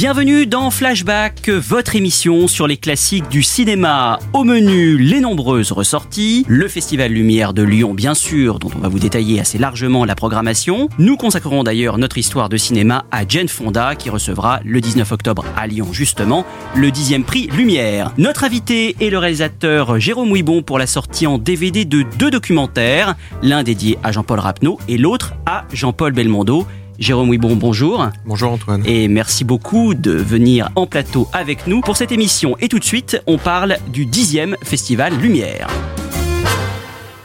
Bienvenue dans Flashback, votre émission sur les classiques du cinéma. Au menu, les nombreuses ressorties, le Festival Lumière de Lyon bien sûr, dont on va vous détailler assez largement la programmation. Nous consacrerons d'ailleurs notre histoire de cinéma à Jane Fonda qui recevra le 19 octobre à Lyon justement le 10e prix Lumière. Notre invité est le réalisateur Jérôme Ouibon pour la sortie en DVD de deux documentaires, l'un dédié à Jean-Paul Rapneau et l'autre à Jean-Paul Belmondo. Jérôme Ouibon, bonjour. Bonjour Antoine. Et merci beaucoup de venir en plateau avec nous pour cette émission. Et tout de suite, on parle du 10e Festival Lumière.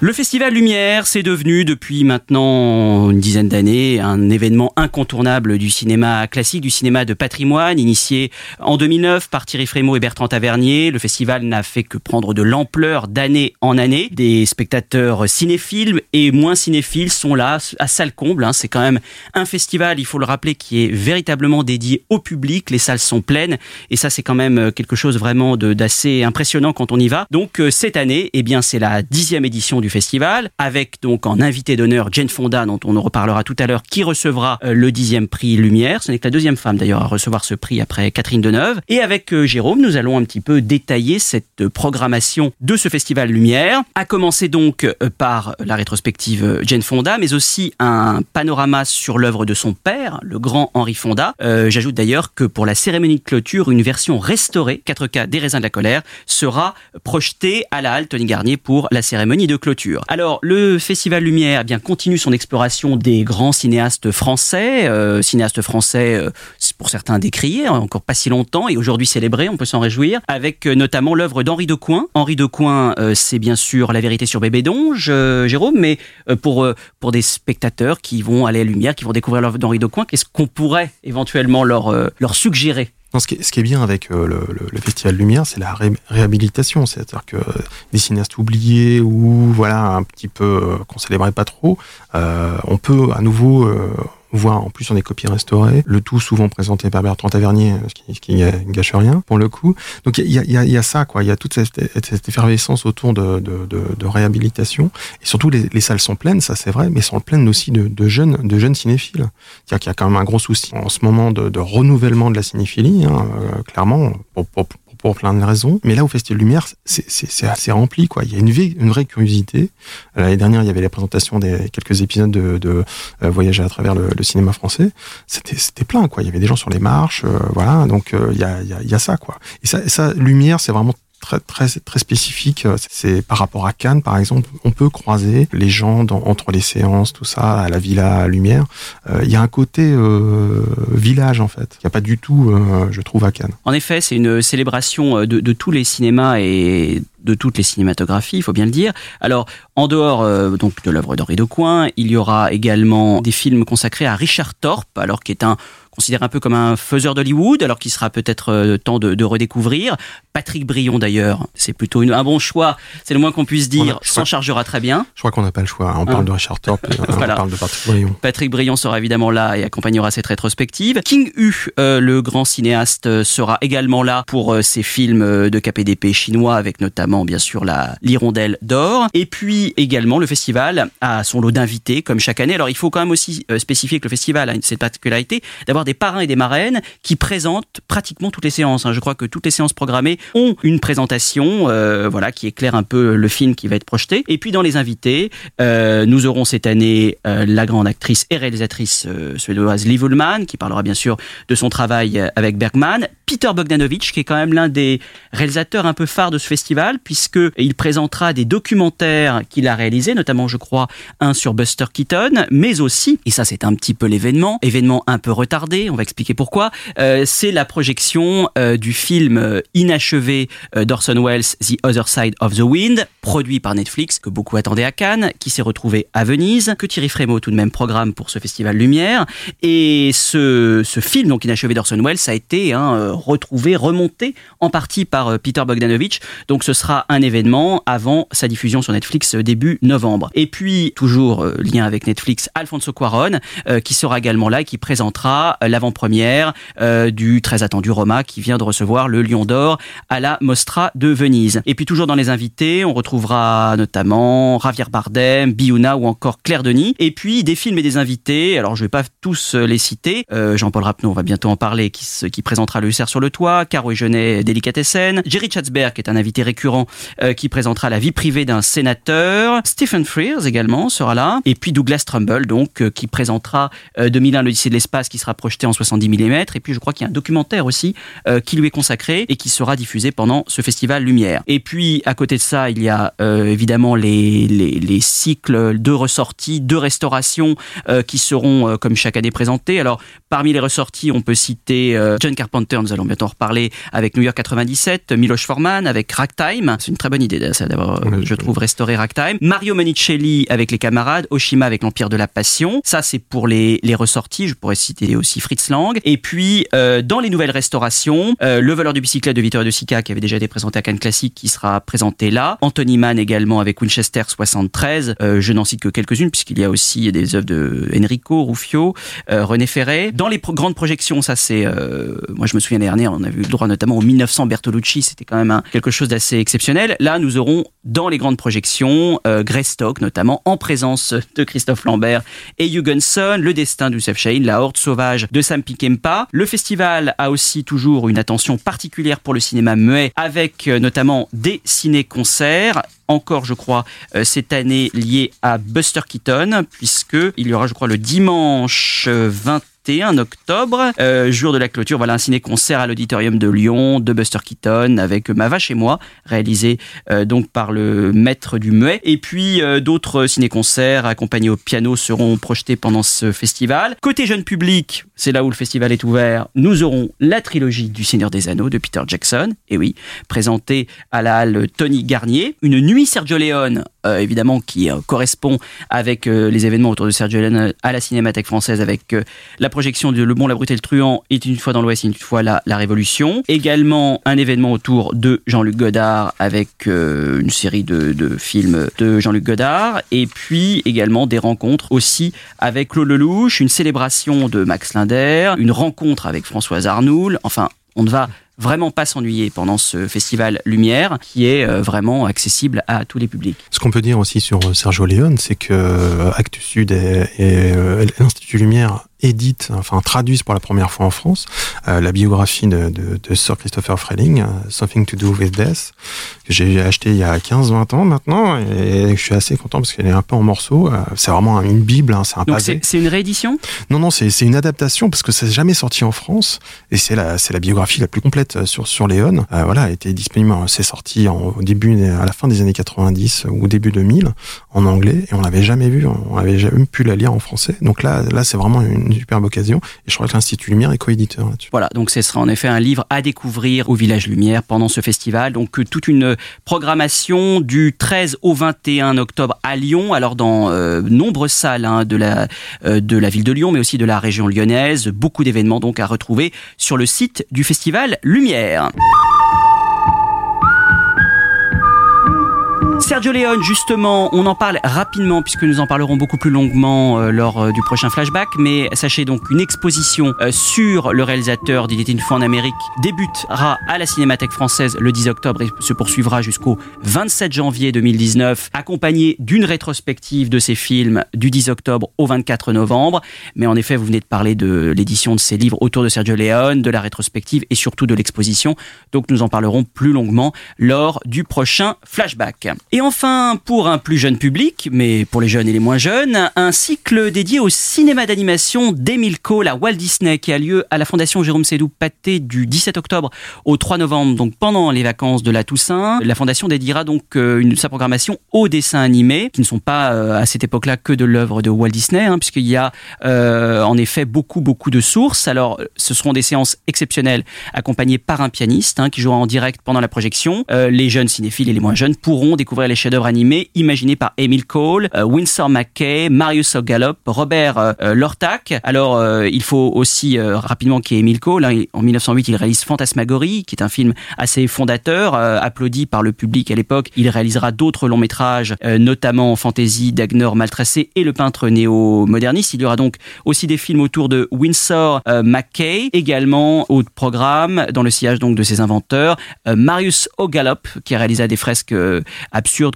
Le Festival Lumière, c'est devenu depuis maintenant une dizaine d'années un événement incontournable du cinéma classique, du cinéma de patrimoine, initié en 2009 par Thierry Frémaux et Bertrand Tavernier. Le festival n'a fait que prendre de l'ampleur d'année en année. Des spectateurs cinéphiles et moins cinéphiles sont là à salle comble. hein. C'est quand même un festival, il faut le rappeler, qui est véritablement dédié au public. Les salles sont pleines et ça, c'est quand même quelque chose vraiment d'assez impressionnant quand on y va. Donc euh, cette année, eh bien, c'est la dixième édition du festival, avec donc en invité d'honneur Jane Fonda, dont on en reparlera tout à l'heure, qui recevra euh, le dixième prix Lumière. Ce n'est que la deuxième femme d'ailleurs à recevoir ce prix après Catherine Deneuve. Et avec euh, Jérôme, nous allons un petit peu détailler cette euh, programmation de ce festival Lumière. À commencer donc par la rétrospective Jane Fonda, mais aussi un panorama sur l'œuvre de son père, le grand Henri Fonda. J'ajoute d'ailleurs que pour la cérémonie de clôture, une version restaurée, 4K des raisins de la colère, sera projetée à la halle Tony Garnier pour la cérémonie de clôture. Alors, le Festival Lumière eh continue son exploration des grands cinéastes français, euh, cinéastes français euh, pour certains décriés, hein, encore pas si longtemps, et aujourd'hui célébrés, on peut s'en réjouir, avec euh, notamment l'œuvre d'Henri Decoing. Henri Decoing, euh, c'est bien sûr La vérité sur Bébé Donge, Jérôme, mais pour, pour des spectateurs qui vont aller à Lumière, qui vont découvrir l'œuvre d'Henri Decoing, qu'est-ce qu'on pourrait éventuellement leur suggérer? Non, ce, qui est, bien avec euh, le, Festival Lumière, c'est la ré- réhabilitation. C'est-à-dire que des cinéastes oubliés ou voilà un petit peu euh, qu'on célébrait pas trop, euh, on peut à nouveau voir en plus on est copies restaurées, le tout souvent présenté par Bertrand Tavernier, ce qui, ce qui ne gâche rien pour le coup. Donc il y a, y, a, y a ça, quoi. Il y a toute cette, cette effervescence autour de, de, de, de réhabilitation. Et surtout, les, les salles sont pleines, ça c'est vrai, mais sont pleines aussi de, de jeunes, de jeunes cinéphiles. C'est-à-dire qu'il y a quand même un gros souci en ce moment de, renouvellement de la cinéphilie, hein, euh, clairement, pour plein de raisons. Mais là, au Festival Lumière, c'est- assez rempli, quoi. Il y a une, vie- une vraie curiosité. Euh, L'année dernière, il y avait la présentation des quelques épisodes de, de euh, Voyager à travers le, cinéma français. C'était plein, quoi. Il y avait des gens sur les marches, euh, voilà. Donc euh, il y, a, y, a, y a ça, quoi. Et ça, ça Lumière, c'est vraiment très très très spécifique. C'est par rapport à Cannes, par exemple, on peut croiser les gens dans, entre les séances, tout ça, à la Villa Lumière. Euh, Il y a un côté euh, village en fait. Il n'y a pas du tout, euh, je trouve, à Cannes. En effet, c'est une célébration euh, de, tous les cinémas et de toutes les cinématographies, il faut bien le dire. Alors, en dehors euh, donc de l'œuvre d'Henri Decoing, il y aura également des films consacrés à Richard Thorpe, alors qui est un considéré un peu comme un faiseur d'Hollywood, alors qu'il sera peut-être euh, temps de, de redécouvrir. Patrick Brion d'ailleurs, c'est plutôt une, un bon choix, c'est le moins qu'on puisse dire, s'en chargera très bien. Je crois qu'on n'a pas le choix. On Hein. parle de Richard Thorpe, euh, Voilà. on parle de Patrick Brion. Patrick Brion sera évidemment là et accompagnera cette rétrospective. King Hu, euh, le grand cinéaste, sera également là pour ses films de KPDP chinois, avec notamment bien sûr la l'Hirondelle d'or. Et puis également le festival a son lot d'invités comme chaque année. Alors il faut quand même aussi spécifier que le festival a cette particularité d'avoir des parrains et des marraines qui présentent pratiquement toutes les séances. hein. Je crois que toutes les séances programmées ont une présentation, euh, voilà, qui éclaire un peu le film qui va être projeté. Et puis dans les invités, euh, nous aurons cette année euh, la grande actrice et réalisatrice suédoise Liv Ullmann, qui parlera bien sûr de son travail avec Bergman. Peter Bogdanovich, qui est quand même l'un des réalisateurs un peu phares de ce festival, puisque il présentera des documentaires qu'il a réalisés, notamment, je crois, un sur Buster Keaton, mais aussi, et ça c'est un petit peu l'événement, événement un peu retardé, on va expliquer pourquoi. Euh, c'est la projection euh, du film euh, inachevé d'Orson Welles, The Other Side of the Wind, produit par Netflix, que beaucoup attendaient à Cannes, qui s'est retrouvé à Venise, que Thierry Frémaux tout de même programme pour ce festival Lumière. Et ce, film, donc inachevé d'Orson Welles, a été hein, euh, retrouvé, remonté en partie par euh, Peter Bogdanovich. Donc ce sera un événement avant sa diffusion sur Netflix euh, début novembre. Et puis, toujours euh, lien avec Netflix, Alfonso Cuaron, qui sera également là et qui présentera l'avant-première du très attendu Roma, qui vient de recevoir le Lion d'Or à la Mostra de Venise. Et puis toujours dans les invités, on retrouvera notamment Javier Bardem, Biouna ou encore Claire Denis. Et puis des films et des invités, alors je vais pas tous les citer, Jean-Paul Rapneau, on va bientôt en parler, qui, qui présentera le Sur le toit, Caro et Genet, Délicatessen, Jerry Chatzberg, qui est un invité récurrent, euh, qui présentera la vie privée d'un sénateur, Stephen Frears également sera là, et puis Douglas Trumbull, donc, euh, qui présentera euh, 2001 l'Odyssée de l'espace, qui sera projeté en 70 mm, et puis je crois qu'il y a un documentaire aussi euh, qui lui est consacré et qui sera diffusé pendant ce festival Lumière. Et puis à côté de ça, il y a euh, évidemment les, les, les cycles de ressorties, de restauration euh, qui seront euh, comme chaque année présentés. Alors parmi les ressorties, on peut citer euh, John Carpenter, allons bientôt en reparler avec New York 97, Miloš Forman avec Ragtime, c'est une très bonne idée d'avoir, euh, je trouve, restauré Ragtime. Mario Monicelli avec les camarades, Oshima avec l'Empire de la Passion. Ça c'est pour les, les ressorties, je pourrais citer aussi Fritz Lang. Et puis euh, dans les nouvelles restaurations, euh, le voleur de bicyclette de Vittorio De Sica qui avait déjà été présenté à Cannes Classique qui sera présenté là. Anthony Mann également avec Winchester 73. Euh, je n'en cite que quelques-unes puisqu'il y a aussi des œuvres de Enrico Ruffio, euh, René Ferré. Dans les pro- grandes projections, ça c'est, euh, moi je me souviens on a eu le droit notamment au 1900 Bertolucci, c'était quand même quelque chose d'assez exceptionnel. Là, nous aurons dans les grandes projections euh, Greystock notamment en présence de Christophe Lambert et Hugenson, Le Destin d'Oussef Chahine, La Horde Sauvage de Sam Picempa. Le festival a aussi toujours une attention particulière pour le cinéma muet avec euh, notamment des ciné-concerts encore, je crois, euh, cette année lié à Buster Keaton, puisque il y aura, je crois, le dimanche euh, 21 octobre, euh, jour de la clôture, voilà un ciné-concert à l'auditorium de Lyon de Buster Keaton avec Ma vache et moi, réalisé euh, donc par le maître du muet. Et puis euh, d'autres ciné-concerts accompagnés au piano seront projetés pendant ce festival. Côté jeune public, c'est là où le festival est ouvert, nous aurons la trilogie du Seigneur des Anneaux de Peter Jackson, et oui, présentée à la halle Tony Garnier. Une nuit Sergio Leone, euh, évidemment, qui euh, correspond avec euh, les événements autour de Sergio Leone à la Cinémathèque française avec euh, la projection de Le Bon, la Brute et le Truand est une fois dans l'Ouest, une fois la, la Révolution. Également un événement autour de Jean-Luc Godard avec euh, une série de, films de Jean-Luc Godard. Et puis également des rencontres aussi avec Claude Lelouch, une célébration de Max Linder, une rencontre avec Françoise Arnoul. Enfin, on ne va vraiment pas s'ennuyer pendant ce festival Lumière qui est euh, vraiment accessible à tous les publics. Ce qu'on peut dire aussi sur euh, Sergio Leone, c'est que euh, Actes Sud et, et, l'Institut Lumière éditent, enfin traduisent pour la première fois en France euh, la biographie de, de, de Sir Christopher Freling, euh, Something to Do with Death, que j'ai acheté il y a 15-20 ans maintenant, et je suis assez content parce qu'elle est un peu en morceaux. C'est vraiment une bible, hein, c'est un Donc c'est une réédition? Non, non, c'est une adaptation parce que c'est jamais sorti en France et c'est la, c'est la biographie la plus complète euh, sur sur Léon. Euh, voilà, était disponible, euh, c'est sorti en, au début, à la fin des années 90 ou début 2000 en anglais et on l'avait jamais vu, on avait jamais pu la lire en français. Donc là, là, c'est vraiment une superbe occasion et je crois que l'Institut Lumière est coéditeur là-dessus. Voilà, donc ce sera en effet un livre à découvrir au Village Lumière pendant ce festival. Donc euh, toute une programmation du 13 au 21 octobre à Lyon, alors dans euh, nombreuses salles hein, de, la, euh, de la ville de Lyon, mais aussi de la région lyonnaise. Beaucoup d'événements donc à retrouver sur le site du festival Lumière. Sergio Leone, justement, on en parle rapidement puisque nous en parlerons beaucoup plus longuement euh, lors euh, du prochain flashback. Mais sachez donc une exposition euh, sur le réalisateur d'Il était une fois en Amérique débutera à la Cinémathèque française le 10 octobre et se poursuivra jusqu'au 27 janvier 2019, accompagnée d'une rétrospective de ses films du 10 octobre au 24 novembre. Mais en effet, vous venez de parler de l'édition de ses livres autour de Sergio Leone, de la rétrospective et surtout de l'exposition. Donc nous en parlerons plus longuement lors du prochain flashback. Et enfin, pour un plus jeune public, mais pour les jeunes et les moins jeunes, un cycle dédié au cinéma d'animation d'Emile Cole à Walt Disney qui a lieu à la Fondation Jérôme Sédou Paté du 17 octobre au 3 novembre, donc pendant les vacances de la Toussaint. La Fondation dédiera donc euh, sa programmation aux dessins animés, qui ne sont pas euh, à cette époque-là que de l'œuvre de Walt Disney, hein, puisqu'il y a euh, en effet beaucoup, beaucoup de sources. Alors, ce seront des séances exceptionnelles accompagnées par un pianiste hein, qui jouera en direct pendant la projection. les jeunes cinéphiles et les moins jeunes pourront découvrir les chefs-d'œuvre animés imaginés par Emile Cole, Winsor McKay, Marius O'Gallop, Robert Lortak. Alors, il faut aussi rapidement qu'il y ait Emile Cole. Hein. en 1908, il réalise Fantasmagorie, qui est un film assez fondateur, applaudi par le public à l'époque. Il réalisera d'autres longs métrages, notamment Fantasy, Dagnor Maltracé et Le peintre néo-moderniste. Il y aura donc aussi des films autour de Winsor euh, McKay, également au programme, dans le sillage donc de ses inventeurs, euh, Marius O'Gallop, qui a réalisé des fresques euh,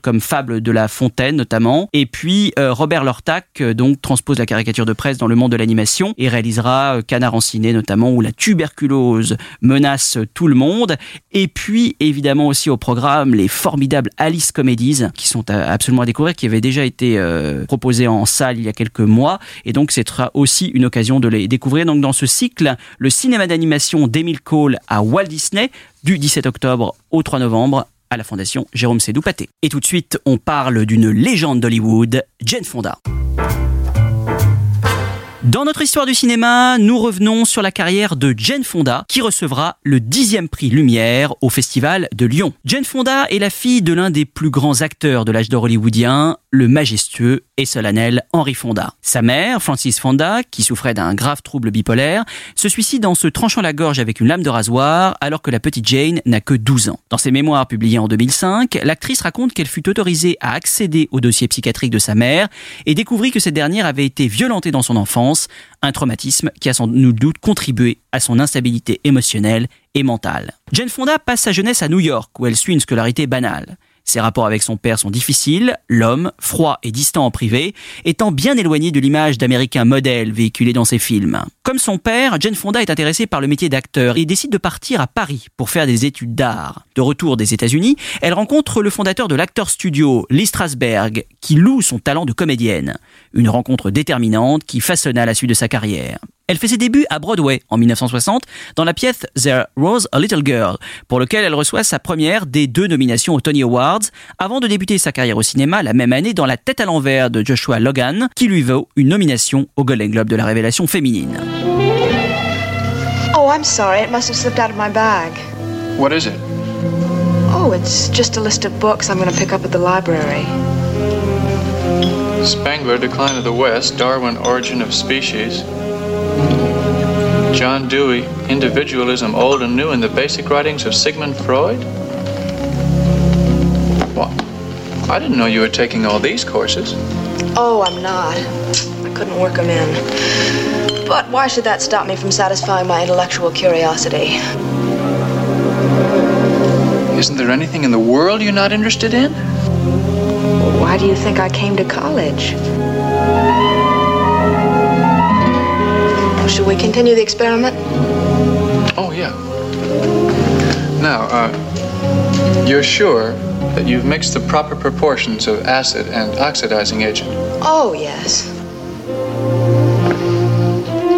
comme Fable de la Fontaine notamment, et puis Robert Lortac, donc transpose la caricature de presse dans le monde de l'animation et réalisera Canard en ciné notamment, où la tuberculose menace tout le monde, et puis évidemment aussi au programme les formidables Alice Comedies, qui sont absolument à découvrir, qui avaient déjà été proposés en salle il y a quelques mois. Et donc, ce sera aussi une occasion de les découvrir. Donc, dans ce cycle, le cinéma d'animation d'Emile Cole à Walt Disney, du 17 octobre au 3 novembre à la Fondation Jérôme Sédou Paté. Et tout de suite, on parle d'une légende d'Hollywood, Jane Fonda. Dans notre histoire du cinéma, nous revenons sur la carrière de Jane Fonda, qui recevra le dixième prix Lumière au Festival de Lyon. Jane Fonda est la fille de l'un des plus grands acteurs de l'âge d'or hollywoodien, le majestueux et solennel Henry Fonda. Sa mère, Francis Fonda, qui souffrait d'un grave trouble bipolaire, se suicide en se tranchant la gorge avec une lame de rasoir alors que la petite Jane n'a que 12 ans. Dans ses mémoires publiées en 2005, l'actrice raconte qu'elle fut autorisée à accéder au dossier psychiatrique de sa mère et découvrit que cette dernière avait été violentée dans son enfance, un traumatisme qui a sans nul doute contribué à son instabilité émotionnelle et mentale. Jane Fonda passe sa jeunesse à New York où elle suit une scolarité banale. Ses rapports avec son père sont difficiles, l'homme, froid et distant en privé, étant bien éloigné de l'image d'Américain modèle véhiculée dans ses films. Comme son père, Jane Fonda est intéressée par le métier d'acteur et décide de partir à Paris pour faire des études d'art. De retour des États-Unis, elle rencontre le fondateur de l'acteur studio, Lee Strasberg, qui loue son talent de comédienne. Une rencontre déterminante qui façonna la suite de sa carrière. Elle fait ses débuts à Broadway en 1960 dans la pièce There Rose a Little Girl, pour lequel elle reçoit sa première des deux nominations aux Tony Awards, avant de débuter sa carrière au cinéma la même année dans La tête à l'envers de Joshua Logan, qui lui vaut une nomination au Golden Globe de la révélation féminine. Oh, I'm sorry, it must have slipped out of my bag. What is it? Oh, it's just a list of books I'm going to pick up at the library. Spangler, Decline of the West, Darwin, Origin of Species. John Dewey, Individualism Old and New in the Basic Writings of Sigmund Freud? What? I didn't know you were taking all these courses. Oh, I'm not. I couldn't work them in. But why should that stop me from satisfying my intellectual curiosity? Isn't there anything in the world you're not interested in? Why do you think I came to college? Shall we continue the experiment? Oh, yeah. Now, uh, you're sure that you've mixed the proper proportions of acid and oxidizing agent? Oh, yes.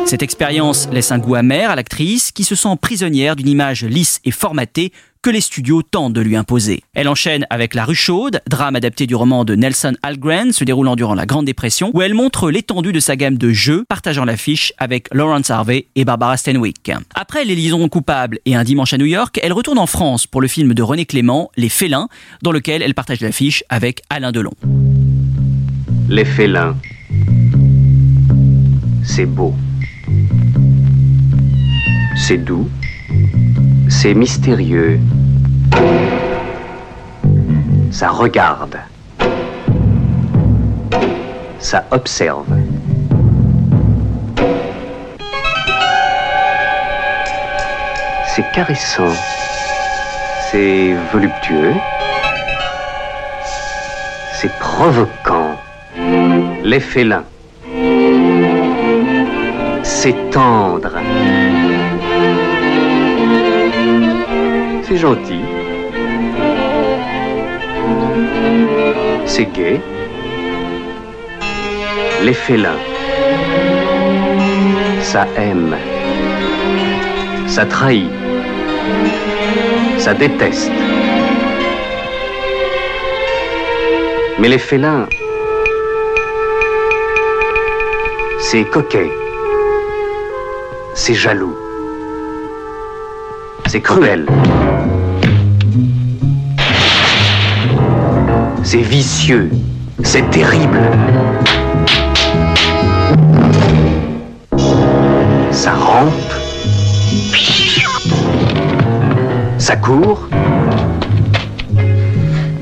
Cette expérience laisse un goût amer à l'actrice qui se sent prisonnière d'une image lisse et formatée que les studios tentent de lui imposer. Elle enchaîne avec La rue chaude, drame adapté du roman de Nelson Algren se déroulant durant la Grande Dépression, où elle montre l'étendue de sa gamme de jeux, partageant l'affiche avec Lawrence Harvey et Barbara Stanwyck. Après Les liaisons coupables et Un dimanche à New York, elle retourne en France pour le film de René Clément, Les félins, dans lequel elle partage l'affiche avec Alain Delon. Les félins, c'est beau. C'est doux c'est mystérieux. Ça regarde. Ça observe. C'est caressant. C'est voluptueux. C'est provoquant. Les félins. C'est tendre. C'est gentil. c'est gay. Les félins, ça aime, ça trahit, ça déteste. Mais les félins, c'est coquet, c'est jaloux, c'est cruel. C'est vicieux, c'est terrible. Ça rampe, ça court,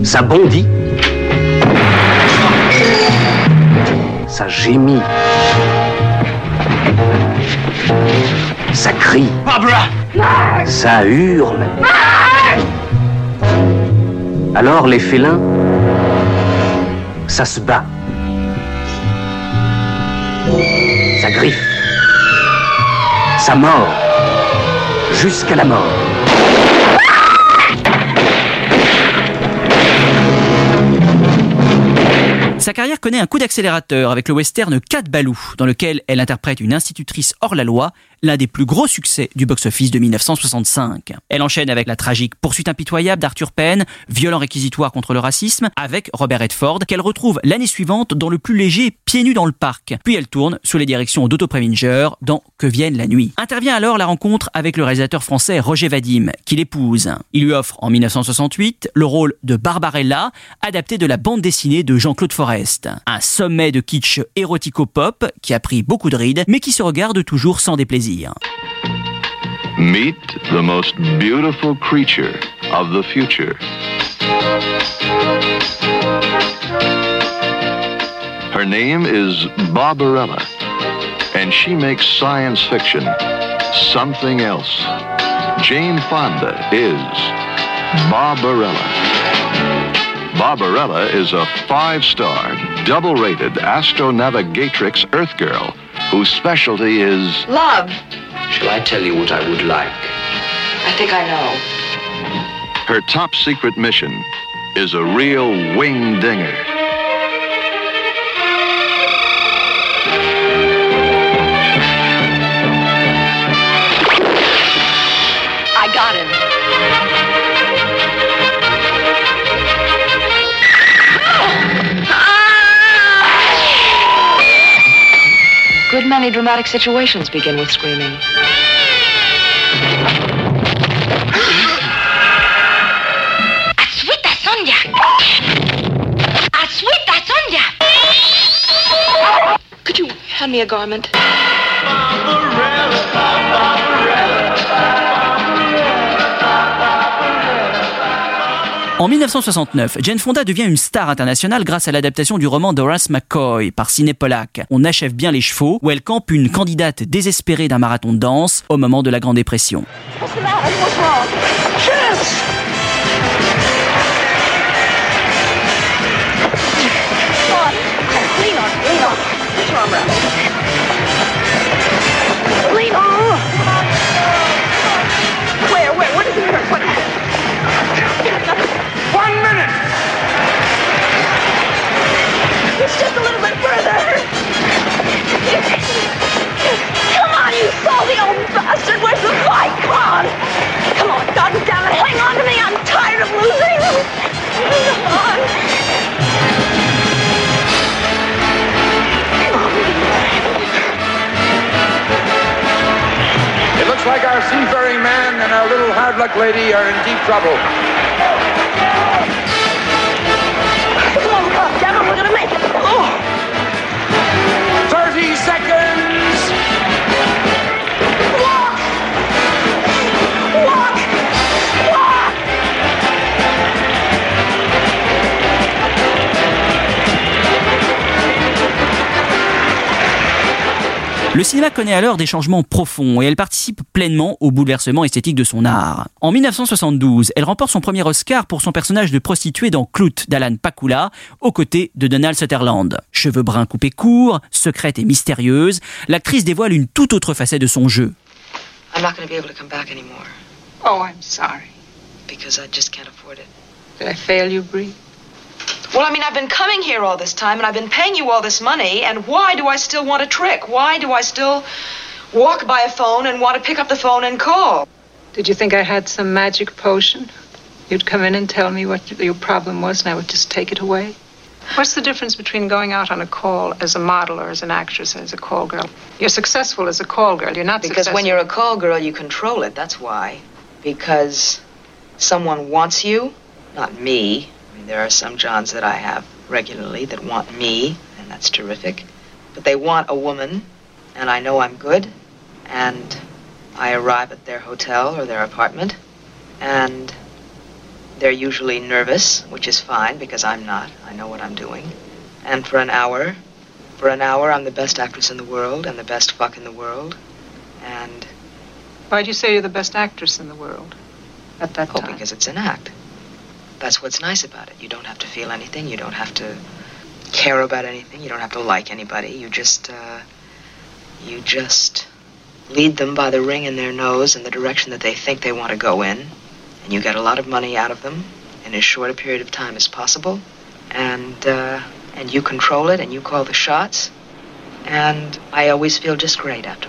ça bondit, ça gémit, ça crie, ça hurle. Alors les félins, ça se bat. Ça griffe. Ça mord. Jusqu'à la mort. Sa carrière connaît un coup d'accélérateur avec le western 4 Balou, dans lequel elle interprète une institutrice hors la loi, l'un des plus gros succès du box-office de 1965. Elle enchaîne avec la tragique Poursuite impitoyable d'Arthur Penn, violent réquisitoire contre le racisme, avec Robert Redford, qu'elle retrouve l'année suivante dans le plus léger Pieds nus dans le parc. Puis elle tourne sous les directions d'Otto Preminger dans Que vienne la nuit. Intervient alors la rencontre avec le réalisateur français Roger Vadim, qui l'épouse. Il lui offre en 1968 le rôle de Barbarella, adapté de la bande dessinée de Jean-Claude Forest. Un sommet de kitsch érotico-pop qui a pris beaucoup de rides, mais qui se regarde toujours sans déplaisir. Meet the most beautiful creature of the future. Her name is Barbarella, and she makes science fiction something else. Jane Fonda is Barbarella. Barbarella is a five star, double rated astronavigatrix Earth girl whose specialty is. Love. Shall I tell you what I would like? I think I know. Her top secret mission is a real wing dinger. Many dramatic situations begin with screaming. Aswita Sonja! Aswita Sonja! Could you hand me a garment? En 1969, Jane Fonda devient une star internationale grâce à l'adaptation du roman d'Horace McCoy par Ciné Pollack. On achève bien les chevaux, où elle campe une candidate désespérée d'un marathon de danse au moment de la Grande Dépression. On. Come on, God damn it. Hang on to me. I'm tired of losing. Come on. It looks like our seafaring man and our little hard luck lady are in deep trouble. Le cinéma connaît alors des changements profonds et elle participe pleinement au bouleversement esthétique de son art. En 1972, elle remporte son premier Oscar pour son personnage de prostituée dans Clout d'Alan Pakula, aux côtés de Donald Sutherland. Cheveux bruns coupés courts, secrète et mystérieuse, l'actrice dévoile une toute autre facette de son jeu. I'm not be able to come back anymore Oh, I'm sorry. because I just can't afford it. Did I fail you, Bree? Well, I mean, I've been coming here all this time and I've been paying you all this money, and why do I still want a trick? Why do I still walk by a phone and want to pick up the phone and call? Did you think I had some magic potion? You'd come in and tell me what your problem was, and I would just take it away? What's the difference between going out on a call as a model or as an actress or as a call girl? You're successful as a call girl. You're not Because successful. when you're a call girl, you control it. That's why. Because someone wants you, not me. Mean, there are some Johns that I have regularly that want me, and that's terrific. But they want a woman, and I know I'm good, and I arrive at their hotel or their apartment, and they're usually nervous, which is fine because I'm not. I know what I'm doing. And for an hour, for an hour, I'm the best actress in the world and the best fuck in the world. And Why'd you say you're the best actress in the world at that oh, time? because it's an act. That's what's nice about it. You don't have to feel anything. You don't have to care about anything. You don't have to like anybody. You just, uh, you just lead them by the ring in their nose in the direction that they think they want to go in, and you get a lot of money out of them in as short a period of time as possible, and uh, and you control it and you call the shots, and I always feel just great afterwards.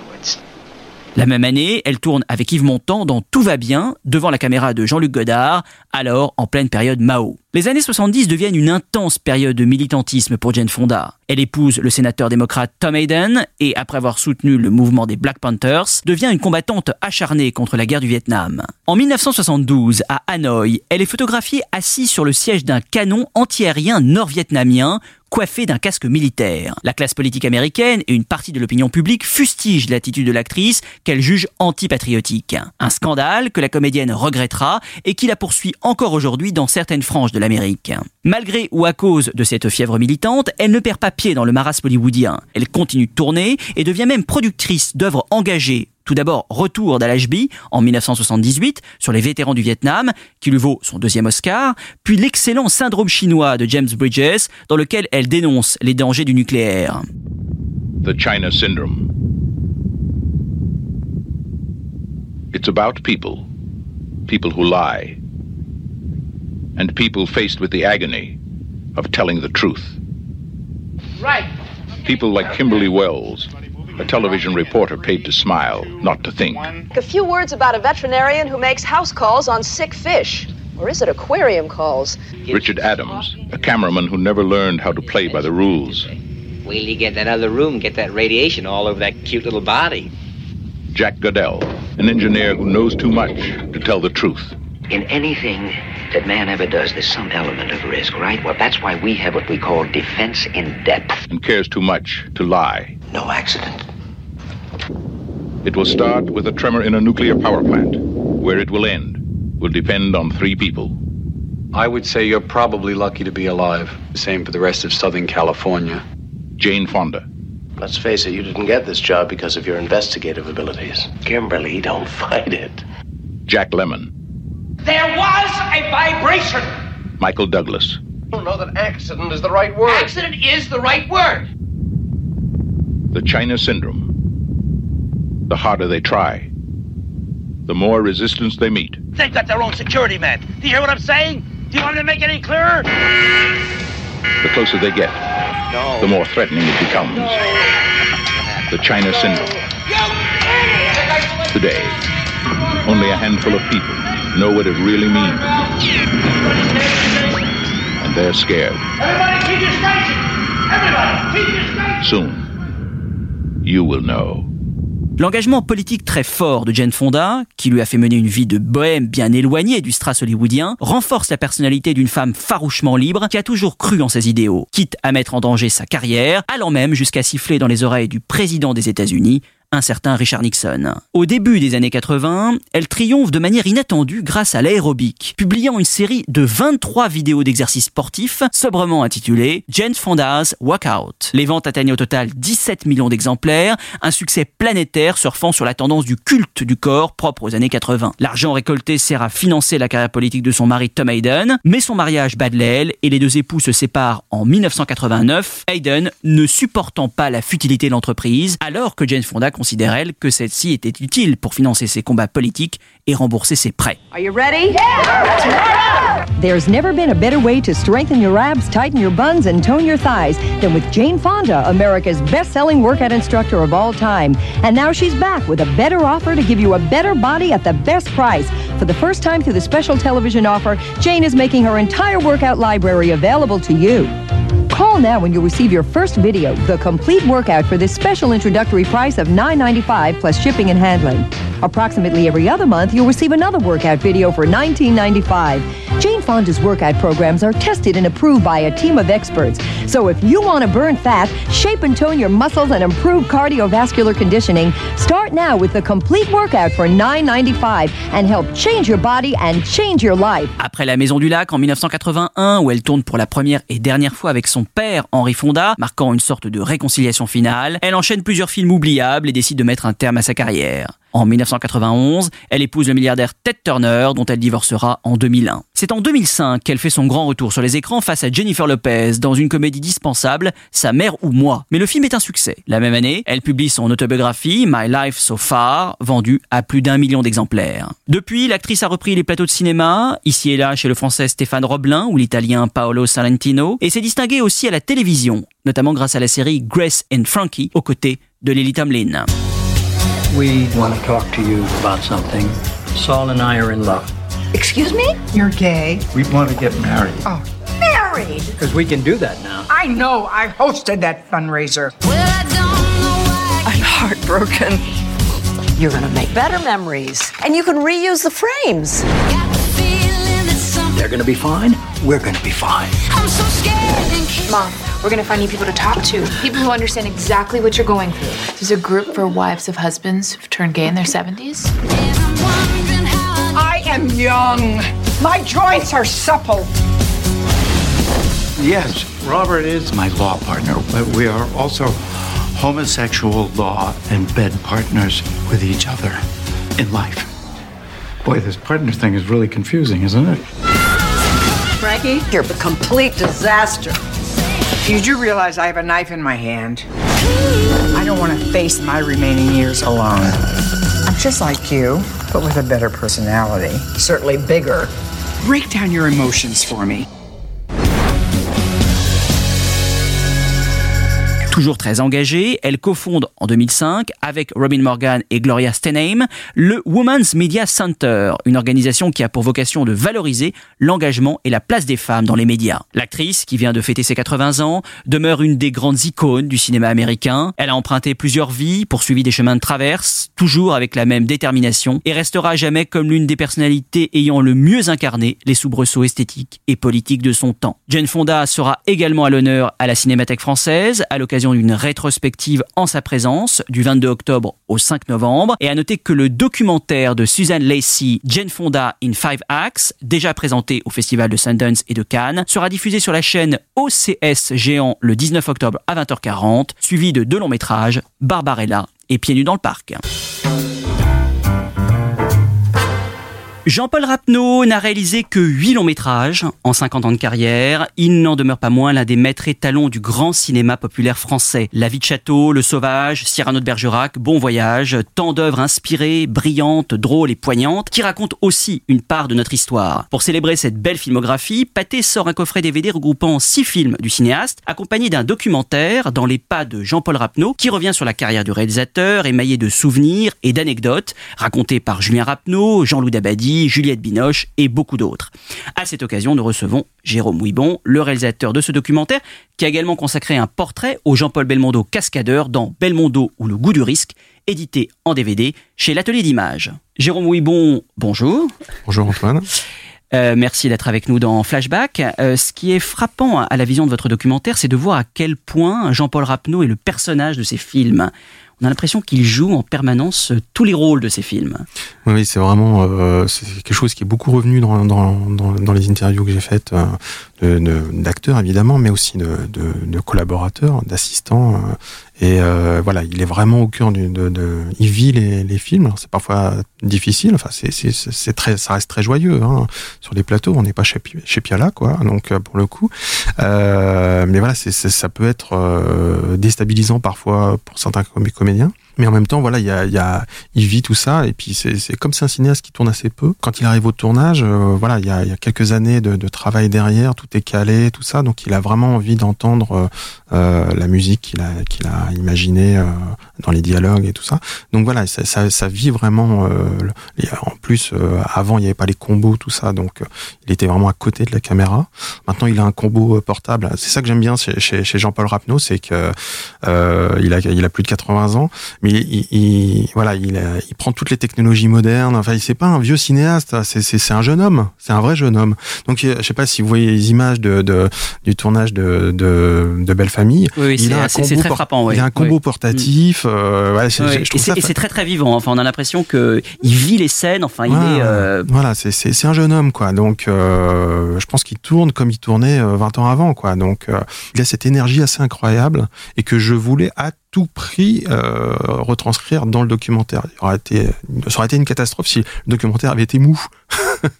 La même année, elle tourne avec Yves Montand dans Tout va bien, devant la caméra de Jean-Luc Godard, alors en pleine période Mao. Les années 70 deviennent une intense période de militantisme pour Jane Fonda. Elle épouse le sénateur démocrate Tom Hayden et, après avoir soutenu le mouvement des Black Panthers, devient une combattante acharnée contre la guerre du Vietnam. En 1972, à Hanoï, elle est photographiée assise sur le siège d'un canon antiaérien nord-vietnamien coiffé d'un casque militaire. La classe politique américaine et une partie de l'opinion publique fustigent l'attitude de l'actrice qu'elle juge antipatriotique. Un scandale que la comédienne regrettera et qui la poursuit encore aujourd'hui dans certaines franges de Malgré ou à cause de cette fièvre militante, elle ne perd pas pied dans le marasme hollywoodien. Elle continue de tourner et devient même productrice d'œuvres engagées tout d'abord, Retour d'Al-Ashby en 1978 sur les vétérans du Vietnam, qui lui vaut son deuxième Oscar, puis l'excellent Syndrome chinois de James Bridges, dans lequel elle dénonce les dangers du nucléaire. The China Syndrome. It's about people, people who lie, and people faced with the agony of telling the truth. Right. People like Kimberly Wells, a television reporter paid to smile, not to think. A few words about a veterinarian who makes house calls on sick fish. Or is it aquarium calls? Richard Adams, a cameraman who never learned how to play by the rules. Wait till you get in that other room, get that radiation all over that cute little body. Jack Goodell, an engineer who knows too much to tell the truth. In anything that man ever does, there's some element of risk, right? Well, that's why we have what we call defense in depth. and cares too much to lie. No accident. It will start with a tremor in a nuclear power plant. Where it will end will depend on three people. I would say you're probably lucky to be alive. Same for the rest of Southern California. Jane Fonda, Let's face it, you didn't get this job because of your investigative abilities. Kimberly, don't fight it. Jack Lemmon, There was a vibration. Michael Douglas, I don't know that accident is the right word. Accident is the right word. the China Syndrome. The harder they try, the more resistance they meet. They've got their own security man. Do you hear what I'm saying? Do you want me to make it any clearer? The closer they get, the more threatening it becomes. The China Syndrome. Today, only a handful of people know what it really means. And they're scared. Everybody keep your station. Everybody keep your station. Soon, you will know. L'engagement politique très fort de Jane Fonda, qui lui a fait mener une vie de bohème bien éloignée du strass hollywoodien, renforce la personnalité d'une femme farouchement libre qui a toujours cru en ses idéaux, quitte à mettre en danger sa carrière, allant même jusqu'à siffler dans les oreilles du président des États-Unis, un certain Richard Nixon. Au début des années 80, elle triomphe de manière inattendue grâce à l'aérobic, publiant une série de 23 vidéos d'exercices sportifs sobrement intitulées Jane Fonda's Workout. Les ventes atteignent au total 17 millions d'exemplaires, un succès planétaire surfant sur la tendance du culte du corps propre aux années 80. L'argent récolté sert à financer la carrière politique de son mari Tom Hayden, mais son mariage bat de l'aile et les deux époux se séparent en 1989, Hayden ne supportant pas la futilité de l'entreprise, alors que Jane Fonda considère elle que celle-ci était utile pour financer ses combats politiques et rembourser ses prêts. Are you ready? Yeah! There's never been a better way to strengthen your abs, tighten your buns, and tone your thighs than with Jane Fonda, America's best selling workout instructor of all time. And now she's back with a better offer to give you a better body at the best price. For the first time through the special television offer, Jane is making her entire workout library available to you. Call now when you'll receive your first video, the complete workout for this special introductory price of $9.95 plus shipping and handling. Approximately every other month, you'll receive another workout video for $19.95. Jane Fonda's workout programs are tested and approved by a team of experts. So if you want to burn fat, shape and tone your muscles, and improve cardiovascular conditioning, start now with the complete workout for $9.95 and help change your body and change your life. Après La Maison du Lac en 1981, où elle tourne pour la première et dernière fois avec son père Henri Fonda, marquant une sorte de réconciliation finale, elle enchaîne plusieurs films oubliables et décide de mettre un terme à sa carrière. En 1991, elle épouse le milliardaire Ted Turner, dont elle divorcera en 2001. C'est en 2005 qu'elle fait son grand retour sur les écrans face à Jennifer Lopez dans une comédie dispensable, Sa mère ou moi. Mais le film est un succès. La même année, elle publie son autobiographie, My Life So Far, vendue à plus d'un million d'exemplaires. Depuis, l'actrice a repris les plateaux de cinéma, ici et là chez le français Stéphane Roblin ou l'italien Paolo Salentino, et s'est distinguée aussi à la télévision, notamment grâce à la série Grace and Frankie, aux côtés de Lily Tomlin. We want to talk to you about something. Saul and I are in love. Excuse me? You're gay? We want to get married. Oh, married? Because we can do that now. I know. I hosted that fundraiser. I'm heartbroken. You're gonna make better memories, and you can reuse the frames. They're going to be fine. We're going to be fine. I'm so scared. Mom, we're gonna find you people to talk to. People who understand exactly what you're going through. There's a group for wives of husbands who've turned gay in their 70s. I am young. My joints are supple. Yes, Robert is my law partner, but we are also homosexual law and bed partners with each other in life. Boy, this partner thing is really confusing, isn't it? Frankie, you're a complete disaster. Did you do realize I have a knife in my hand. I don't want to face my remaining years alone. I'm just like you, but with a better personality. Certainly bigger. Break down your emotions for me. Toujours très engagée, elle cofonde en 2005 avec Robin Morgan et Gloria Steinem le Women's Media Center, une organisation qui a pour vocation de valoriser l'engagement et la place des femmes dans les médias. L'actrice, qui vient de fêter ses 80 ans, demeure une des grandes icônes du cinéma américain. Elle a emprunté plusieurs vies, poursuivi des chemins de traverse, toujours avec la même détermination, et restera jamais comme l'une des personnalités ayant le mieux incarné les soubresauts esthétiques et politiques de son temps. Jane Fonda sera également à l'honneur à la Cinémathèque française à l'occasion d'une rétrospective en sa présence du 22 octobre au 5 novembre. Et à noter que le documentaire de Suzanne Lacey, Jane Fonda in Five Acts, déjà présenté au Festival de Sundance et de Cannes, sera diffusé sur la chaîne OCS Géant le 19 octobre à 20h40, suivi de deux longs métrages, Barbarella et Pieds nus dans le parc. Jean-Paul Rapneau n'a réalisé que 8 longs métrages en 50 ans de carrière. Il n'en demeure pas moins l'un des maîtres étalons du grand cinéma populaire français. La vie de château, Le Sauvage, Cyrano de Bergerac, Bon Voyage, tant d'œuvres inspirées, brillantes, drôles et poignantes qui racontent aussi une part de notre histoire. Pour célébrer cette belle filmographie, Pathé sort un coffret DVD regroupant 6 films du cinéaste, accompagné d'un documentaire dans les pas de Jean-Paul Rapneau qui revient sur la carrière du réalisateur, émaillé de souvenirs et d'anecdotes, racontés par Julien Rapneau, Jean-Loup Dabadi, Juliette Binoche et beaucoup d'autres. À cette occasion, nous recevons Jérôme Ouibon, le réalisateur de ce documentaire, qui a également consacré un portrait au Jean-Paul Belmondo cascadeur dans Belmondo ou le goût du risque, édité en DVD chez l'Atelier d'Images. Jérôme Ouibon, bonjour. Bonjour Antoine. Euh, merci d'être avec nous dans Flashback. Euh, ce qui est frappant à la vision de votre documentaire, c'est de voir à quel point Jean-Paul Rapneau est le personnage de ces films on a l'impression qu'il joue en permanence tous les rôles de ces films. Oui, c'est vraiment euh, quelque chose qui est beaucoup revenu dans, dans, dans, dans les interviews que j'ai faites euh, d'acteurs évidemment, mais aussi de, de, de collaborateurs, d'assistants. Euh, et euh, voilà, il est vraiment au cœur du, de, de, il vit les, les films. C'est parfois difficile. Enfin, c'est c'est très, ça reste très joyeux hein. sur les plateaux. On n'est pas chez, chez Piala, quoi. Donc pour le coup, euh, mais voilà, c'est ça peut être déstabilisant parfois pour certains comédiens mais en même temps, voilà, il y a, y a, il vit tout ça, et puis c'est, comme c'est un cinéaste qui tourne assez peu. Quand il arrive au tournage, euh, voilà, il y a, y a quelques années de, de travail derrière, tout est calé, tout ça, donc il a vraiment envie d'entendre euh, euh, la musique qu'il a, qu'il a imaginée euh, dans les dialogues et tout ça. Donc voilà, ça, ça, ça vit vraiment. euh, le- en plus, avant, il n'y avait pas les combos, tout ça, donc il était vraiment à côté de la caméra. Maintenant, il a un combo portable. C'est ça que j'aime bien chez, chez, Jean-Paul Rapneau, c'est que il a, il a plus de 80 ans, il, il- voilà, il, a- il prend toutes les technologies modernes. Enfin, c'est pas un vieux cinéaste, c'est, c'est, un jeune homme, c'est un vrai jeune homme. Donc, je sais pas si vous voyez les images de, de du tournage de, de, de Belle Famille. Oui, oui, il c'est a un assez- c'est combo très frappant. Il a un combo portatif. euh, je et c'est très très vivant. Enfin, on a l'impression que il vit les scènes. Enfin, il est. euh, Voilà, c'est un jeune homme quoi. Donc euh, je pense qu'il tourne comme il tournait euh, 20 ans avant quoi. Donc euh, il a cette énergie assez incroyable et que je voulais à tout prix euh, retranscrire dans le documentaire. Il aurait été, ça aurait été une catastrophe si le documentaire avait été mou.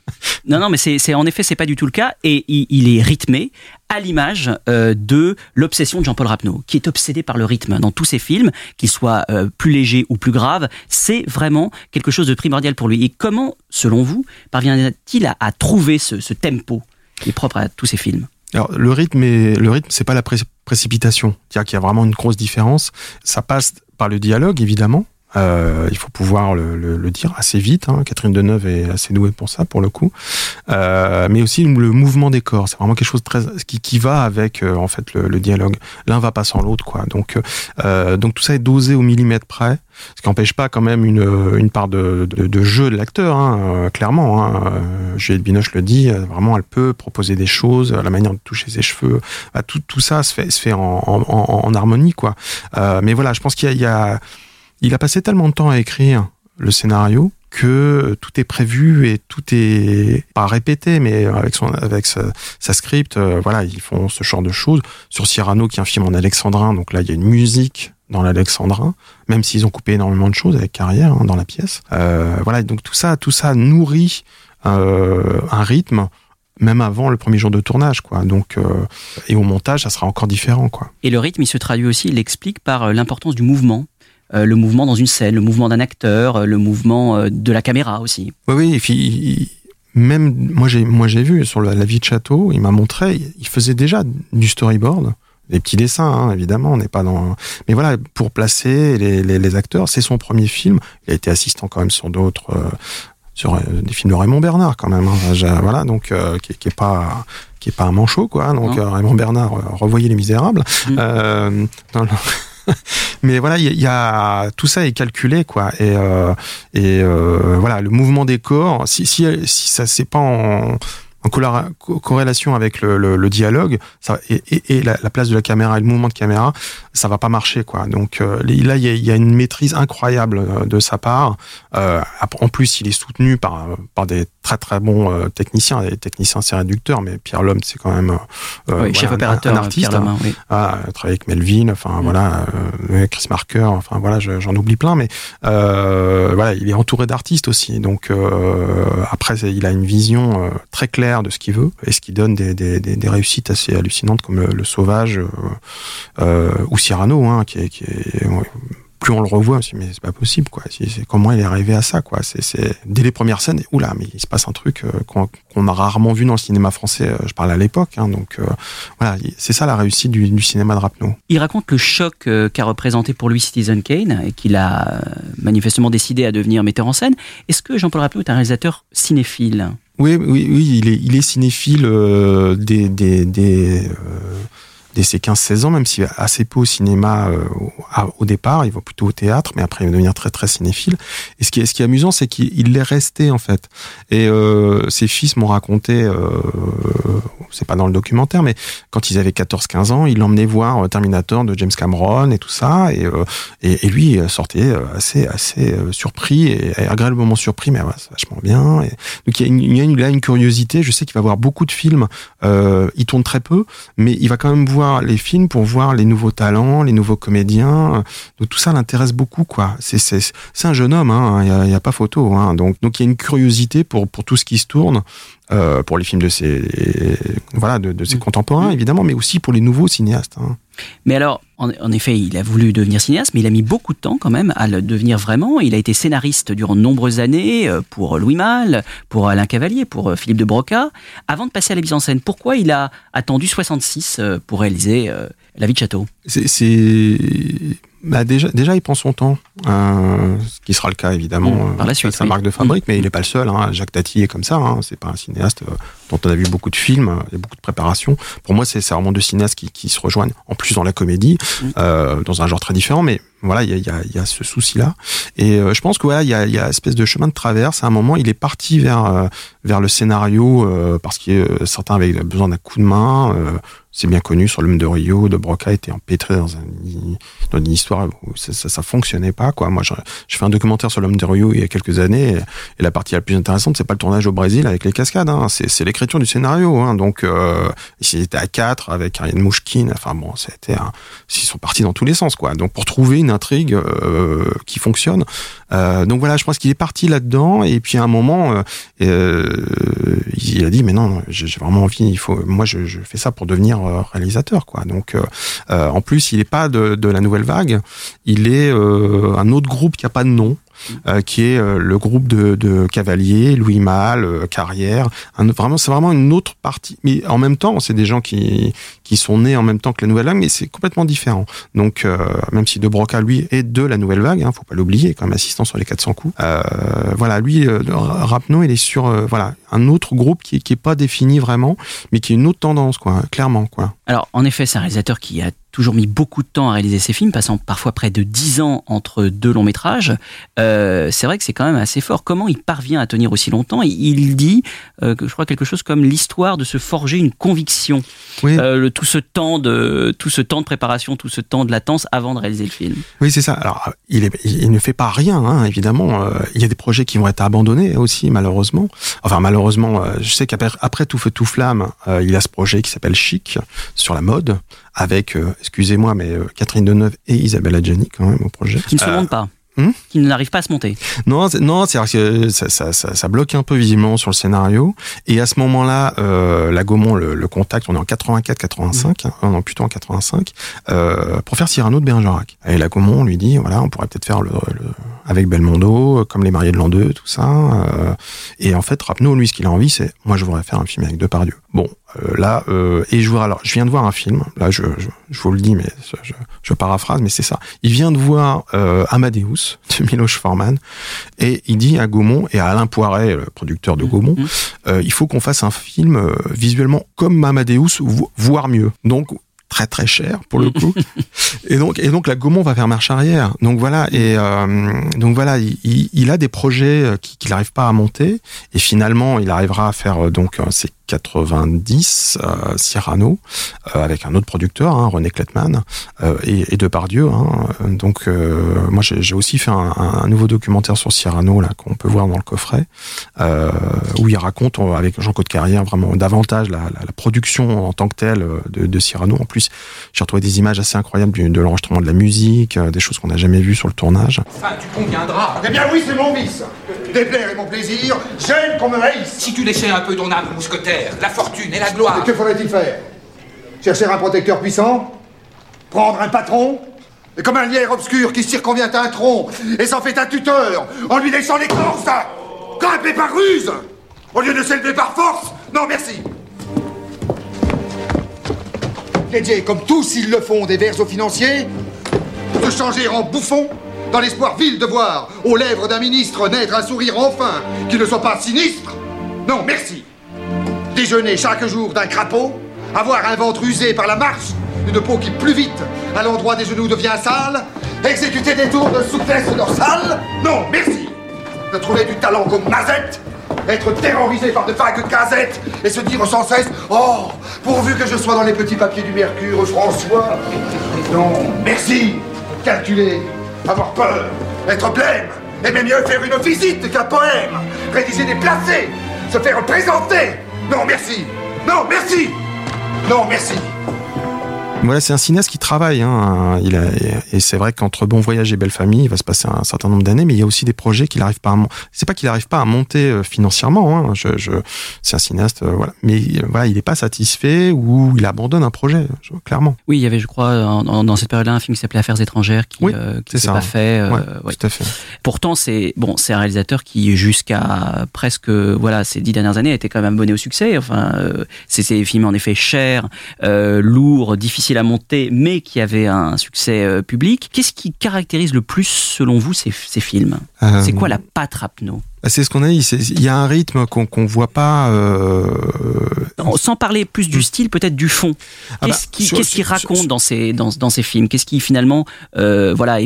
Non, non, mais c'est en effet, c'est pas du tout le cas. Et il, il est rythmé à l'image euh, de l'obsession de Jean-Paul Rapneau, qui est obsédé par le rythme dans tous ses films, qu'ils soient euh, plus légers ou plus graves. C'est vraiment quelque chose de primordial pour lui. Et comment, selon vous, parvient-il à, à trouver ce, ce tempo qui est propre à tous ses films? Alors le rythme, est, le rythme, c'est pas la précipitation. Qu'il y a vraiment une grosse différence. Ça passe par le dialogue évidemment. Euh, il faut pouvoir le, le- le dire assez vite. Hein. Catherine Deneuve est assez douée pour ça, pour le coup. Euh, mais aussi le mouvement des corps. C'est vraiment quelque chose très qui, qui va avec euh, en fait le, le dialogue. L'un va pas sans l'autre, quoi. Donc euh, donc tout ça est dosé au millimètre près, ce qui n'empêche pas quand même une, une part de, de, de jeu de l'acteur, hein, euh, clairement. Hein. Euh, Juliette Binoche le dit. Vraiment, elle peut proposer des choses, la manière de toucher ses cheveux. Bah, tout tout ça se fait se fait en, en, harmonie, quoi. Mais voilà, je pense qu'il y a, il y a il a passé tellement de temps à écrire le scénario que tout est prévu et tout est pas répété, mais avec son avec sa, script, euh, voilà, ils font ce genre de choses. Sur Cyrano, qui est un film en alexandrin, donc là il y a une musique dans l'alexandrin, même s'ils ont coupé énormément de choses avec carrière hein, dans la pièce. Euh, voilà, donc tout ça, tout ça nourrit euh, un rythme même avant le premier jour de tournage, quoi. Donc, euh, et au montage, ça sera encore différent, quoi. Et le rythme, il se traduit aussi, il l'explique par euh, l'importance du mouvement. Euh, le mouvement dans une scène, le mouvement d'un acteur, euh, le mouvement euh, de la caméra aussi. Oui, oui, et puis même moi j'ai moi j'ai vu sur la, la vie de château, il m'a montré, il faisait déjà du storyboard, des petits dessins hein, évidemment, on n'est pas dans, mais voilà pour placer les, les, les acteurs, c'est son premier film, il a été assistant quand même sur d'autres, euh, sur euh, des films de Raymond Bernard quand même, hein, voilà donc euh, qui, qui est pas qui est pas un manchot quoi, donc Non. euh, Raymond Bernard, revoyez les Misérables. Euh, dans le- mais voilà, il y, y a tout ça est calculé quoi, et euh, et euh, voilà le mouvement des corps. Si si si ça c'est pas en en corrélation avec le, le, le dialogue ça, et, et, et la, la place de la caméra et le mouvement de caméra, ça va pas marcher quoi. Donc euh, là il y a, y a une maîtrise incroyable euh, de sa part. Euh, en plus il est soutenu par par des très très bons euh, techniciens, des techniciens c'est réducteur, mais Pierre Lhomme c'est quand même euh, Oui, chef opérateur, un, artiste. Pierre Lhomme, hein. oui. Ah, travailler avec Melvin, enfin Mm. voilà, euh, Chris Marker, enfin voilà, je- j'en oublie plein, mais euh, voilà, il est entouré d'artistes aussi. Donc euh, après, il a une vision euh, très claire de ce qu'il veut et ce qui donne des, des, des, des réussites assez hallucinantes comme le, le Sauvage euh, euh, ou Cyrano, hein, qui est, qui est ouais, plus on le revoit, on se dit, mais c'est pas possible, quoi. Comment il est arrivé à ça, quoi? C'est, dès les premières scènes, oula, mais il se passe un truc euh, qu'on, a rarement vu dans le cinéma français. euh, Je parle à l'époque, hein, donc euh, voilà, c'est ça la réussite du, du cinéma de Rapneau. Il raconte le choc qu'a représenté pour lui Citizen Kane et qu'il a manifestement décidé à devenir metteur en scène. Est-ce que Jean-Paul Rapneau est un réalisateur cinéphile? Oui, oui, oui, il est, il est cinéphile euh, des, des, des, euh, dès ses 15-16 ans, même s'il va assez peu au cinéma euh, au, départ, il va plutôt au théâtre, mais après il va devenir très très cinéphile. Et ce qui est, ce qui est amusant, c'est qu'il il l'est resté en fait. Et euh, ses fils m'ont raconté, euh, c'est pas dans le documentaire, mais quand ils avaient 14-15 ans, il l'emmenait voir euh, Terminator de James Cameron et tout ça, et, et, et lui sortait assez assez surpris et, et agréablement surpris, mais c'est vachement bien. Donc il y a, une, a une, curiosité. Je sais qu'il va voir beaucoup de films. Il tourne très peu, mais il va quand même voir les films pour voir les nouveaux talents, les nouveaux comédiens. Donc tout ça l'intéresse beaucoup, quoi. C'est un jeune homme, hein. Il y a, il y a pas photo, hein. Donc donc il y a une curiosité pour pour tout ce qui se tourne. Euh, pour les films de ses voilà de, de ses contemporains évidemment mais aussi pour les nouveaux cinéastes hein. Mais alors, en, effet, il a voulu devenir cinéaste, mais il a mis beaucoup de temps quand même à le devenir vraiment. Il a été scénariste durant de nombreuses années euh, pour Louis Malle, pour Alain Cavalier, pour euh, Philippe de Broca, avant de passer à la mise en scène. Pourquoi il a attendu 66 euh, pour réaliser La vie de château? C'est bah déjà, déjà, il prend son temps, euh, ce qui sera le cas évidemment. Mmh, par la euh, suite, c'est sa oui. marque de fabrique, mais il n'est pas le seul. Hein. Jacques Tati est comme ça. Hein. C'est pas un cinéaste euh, dont on a vu beaucoup de films, il y a beaucoup de préparation. Pour moi, c'est vraiment deux cinéastes qui, qui se rejoignent, en plus dans la comédie, euh, dans un genre très différent, mais voilà, il y a, y a- y a ce souci-là. Et euh, je pense que voilà, il y a, y a une espèce de chemin de traverse. À un moment, il est parti vers euh, vers le scénario euh, parce que euh, certains avaient besoin d'un coup de main. C'est bien connu sur l'homme de Rio, de Broca était empêtré dans, un, dans une histoire où ça, ça, fonctionnait pas. Quoi. Moi, je, je fais un documentaire sur l'homme de Rio il y a quelques années, et, la partie la plus intéressante, c'est pas le tournage au Brésil avec les cascades, hein, c'est, l'écriture du scénario. Hein. Donc, euh, ils étaient à quatre avec Ariane Mouchkine. Enfin bon, c'était, ils sont partis dans tous les sens, quoi. Donc, pour trouver une intrigue euh, qui fonctionne. Euh, donc voilà, je pense qu'il est parti là-dedans, et puis à un moment, il a dit mais non, j'ai vraiment envie. Il faut, moi, je fais ça pour devenir euh, réalisateur, quoi. Donc, euh, euh, en plus, il est pas de, de la nouvelle vague. Il est un autre groupe qui a pas de nom. Euh, qui est euh, le groupe de, de Cavalier, Louis Malle, euh, Carrière. Vraiment, c'est vraiment une autre partie. Mais en même temps, c'est des gens qui qui sont nés en même temps que la nouvelle vague, mais c'est complètement différent. Donc, même si De Broca, lui, est de la nouvelle vague, hein, faut pas l'oublier, comme assistant sur les 400 coups. Voilà, lui, Rapno, il est sur voilà un autre groupe qui qui pas défini vraiment, mais qui est une autre tendance, quoi, clairement, quoi. Alors, en effet, c'est un réalisateur qui a toujours mis beaucoup de temps à réaliser ses films, passant parfois près de 10 ans entre deux longs métrages. Euh, c'est vrai que c'est quand même assez fort. Comment il parvient à tenir aussi longtemps? Il dit, euh, je crois quelque chose comme l'histoire de se forger une conviction. Euh, le, tout ce temps de tout ce temps de préparation, tout ce temps de latence avant de réaliser le film. Oui, c'est ça. Alors, il, est, il ne fait pas rien, hein, évidemment. Euh, il y a des projets qui vont être abandonnés aussi, malheureusement. Enfin, malheureusement, je sais qu'après après Tout Feu Tout Flamme, il a ce projet qui s'appelle Chic sur la mode, avec, euh, excusez-moi, mais euh, Catherine Deneuve et Isabelle Adjani quand même au projet. Qui ne se Euh, monte pas. Hmm? Qui n'arrive pas à se monter. non, c'est- non, c'est que ça, ça, ça, ça bloque un peu visiblement sur le scénario. Et à ce moment-là, euh, la Gaumont le, le contacte. On est en 84-85, hein, non plutôt en 85, euh, pour faire Cyrano de Bergerac. Et la Gaumont lui dit, voilà, on pourrait peut-être faire le, le- avec Belmondo, comme les mariés de l'an 2, tout ça. euh, et en fait, Rapneau, lui, ce qu'il a envie, c'est, moi, je voudrais faire un film avec Depardieu. Bon, euh, là, euh, et je vois, alors, je viens de voir un film. Là, je, je, je vous le dis, mais je, paraphrase, mais c'est ça. Il vient de voir euh, Amadeus de Miloš Forman, et il dit à Gaumont et à Alain Poiret, le producteur de Gaumont, euh, il faut qu'on fasse un film visuellement comme Amadeus, vo- voire mieux. Donc très très cher pour le coup. et donc et donc la Gaumont va faire marche arrière. Donc voilà et euh, donc voilà, il, il- il a des projets qui- qu'il n'arrive pas à monter et finalement il arrivera à faire donc ses 90 euh, Cyrano euh, avec un autre producteur, hein, René Klettmann euh, et, et Depardieu. Hein. Donc euh, moi j'ai aussi fait un, nouveau documentaire sur Cyrano là qu'on peut voir dans le coffret où il raconte avec Jean-Claude Carrière vraiment davantage la, production en tant que telle de, de Cyrano. En plus, j'ai retrouvé des images assez incroyables de l'enregistrement de la musique, des choses qu'on n'a jamais vues sur le tournage. Enfin, tu conviendras. Eh bien oui, c'est mon vice. Déplaire est mon plaisir, j'aime qu'on me haïsse. Si tu laissais un peu ton âme mousquetaire, la fortune et la gloire. Et que faudrait-il faire? Chercher un protecteur puissant? Prendre un patron? Et comme un lierre obscur qui circonvient un tronc et s'en fait un tuteur en lui laissant l'écorce Grimper par ruse Au lieu de s'élever par force. Non, merci. Dédié, comme tous ils le font, des vers aux financiers, se changer en bouffon dans l'espoir vil de voir aux lèvres d'un ministre naître un sourire enfin qui ne soit pas sinistre Non, merci. Déjeuner chaque jour d'un crapaud, avoir un ventre usé par la marche, une peau qui plus vite à l'endroit des genoux devient sale, exécuter des tours de souplesse dorsale Non, merci. De trouver du talent comme Mazette, être terrorisé par de vagues casettes et se dire sans cesse Oh, pourvu que je sois dans les petits papiers du Mercure, François. Non, merci. Calculer, avoir peur, être blême, aimer mieux faire une visite qu'un poème, rédiger des placés, se faire présenter. Non, merci. Non, merci. Non, merci. Voilà, c'est un cinéaste qui travaille. Hein. Il a, et c'est vrai qu'entre Bon Voyage et Belle Famille, il va se passer un certain nombre d'années, mais il y a aussi des projets qu'il n'arrive pas à. C'est pas qu'il n'arrive pas à monter euh, financièrement. Hein. Je, je, c'est un cinéaste, euh, voilà. Mais euh, voilà, il n'est pas satisfait ou il abandonne un projet, clairement. Oui, il y avait, je crois, en, dans cette période-là, un film qui s'appelait Affaires étrangères qui, oui, euh, ça. pas fait. Ouais, ouais. Tout à fait. Pourtant, c'est bon, c'est un réalisateur qui, jusqu'à presque voilà ces dix dernières années, a été quand même abonné au succès. Enfin, c'est ces films en effet chers, lourds, difficiles à monter, mais qui avaient un succès euh, public. Qu'est-ce qui caractérise le plus, selon vous, ces, ces films? Euh, C'est quoi la patte Rapno C'est ce qu'on a dit. Il y a un rythme qu'on qu'on voit pas. euh, Sans parler plus du style, peut-être du fond. Ah Qu'est-ce bah, qu'est-ce qu'il sur- raconte dans ces dans, dans ces films? Qu'est-ce qui finalement euh, voilà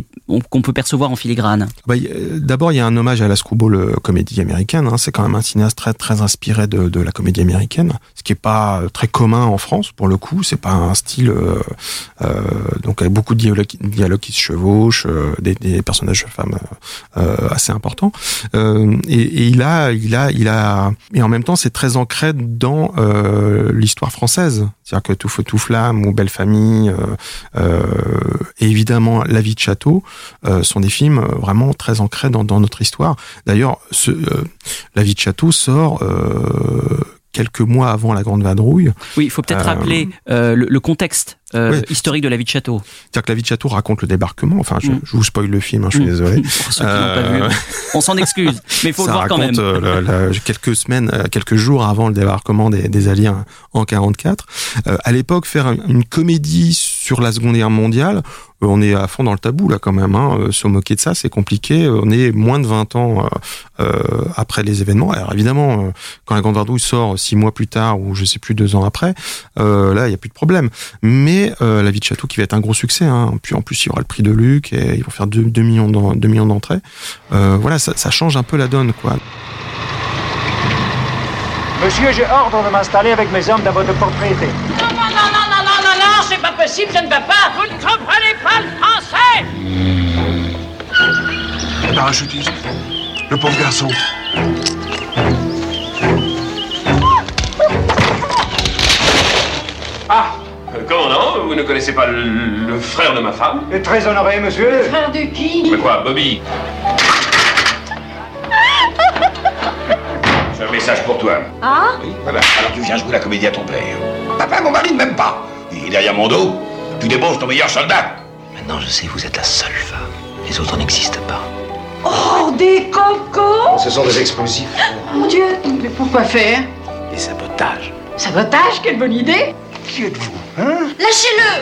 qu'on peut percevoir en filigrane? Bah, y- euh, D'abord, il y a un hommage à la screwball comédie américaine. hein. C'est quand même un cinéaste très très inspiré de, de la comédie américaine, ce qui est pas euh, très commun en France pour le coup. C'est pas un style euh, donc avec beaucoup de dialogues, qui se chevauchent, des, des personnages de femmes assez importants. Euh, et, et il a, il a, il a, et en même temps, c'est très ancré dans euh, l'histoire française. C'est-à-dire que Tout feu tout flamme ou Belle famille, euh, euh, et évidemment La vie de château euh, sont des films vraiment très ancrés dans, dans notre histoire. D'ailleurs, euh, La vie de château sort euh, quelques mois avant la Grande Vadrouille. Oui, il faut peut-être Euh, rappeler euh, le, le contexte euh, oui. historique de la vie de château. C'est-à-dire que La vie de château raconte le débarquement. Enfin, je, Mm. je vous spoil le film, hein, je suis Mm. désolé. Pour ceux qui l'ont pas vu. On s'en excuse, mais il faut ça le voir quand même. euh, le- le- quelques semaines, euh, quelques jours avant le débarquement des, des Alliés en 44. Euh, à l'époque, faire un- une comédie sur la Seconde Guerre mondiale, euh, on est à fond dans le tabou là quand même. Hein. Euh, Se moquer de ça, c'est compliqué. On est moins de 20 ans euh, euh, après les événements. Alors évidemment, euh, quand la Grande Vadrouille sort six mois plus tard ou je sais plus deux ans après, euh, là il y a plus de problème. Mais euh, La vie de château qui va être un gros succès. Hein. Puis en plus il y aura le prix de Luc et ils vont faire 2, millions d'en- 2 millions d'entrées. Euh, voilà, ça, ça change un peu la donne quoi. Monsieur, j'ai ordre de m'installer avec mes hommes dans votre propriété. Non, non, non, non, non, non, non, c'est pas possible, je ne veux pas. Vous ne comprenez pas le français Le parachutiste. Le pauvre garçon. Commandant, vous ne connaissez pas le, le frère de ma femme et très honoré, monsieur. Frère de qui Mais quoi, Bobby J'ai un message pour toi. Ah Voilà, alors tu viens jouer la comédie à ton père. Papa, mon mari ne m'aime pas. Il est derrière mon dos. Tu débauches ton meilleur soldat. Maintenant, je sais, vous êtes la seule femme. Les autres n'existent pas. Oh, des cocos Ce sont des explosifs. Mon Dieu Mais pourquoi faire Des sabotages. Sabotage, quelle bonne idée Qui êtes-vous, hein? Lâchez-le!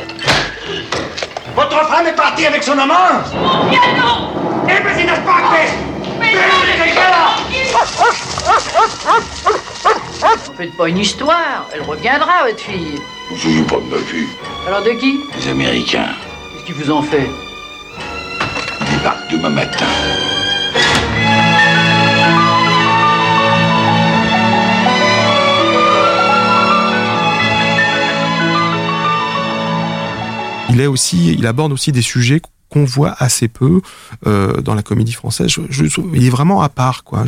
Votre femme est partie avec son amant! Bien non! Eh ben, c'est n'est pas Mais Vous faites pas une histoire, elle reviendra, votre fille. Vous souvenez pas de ma fille. Alors de qui? Les Américains. Qu'est-ce qu'ils vous ont fait? Débarquent demain matin. Il est aussi, il aborde aussi des sujets qu'on voit assez peu euh, dans la comédie française. Je, je, il est vraiment à part, quoi.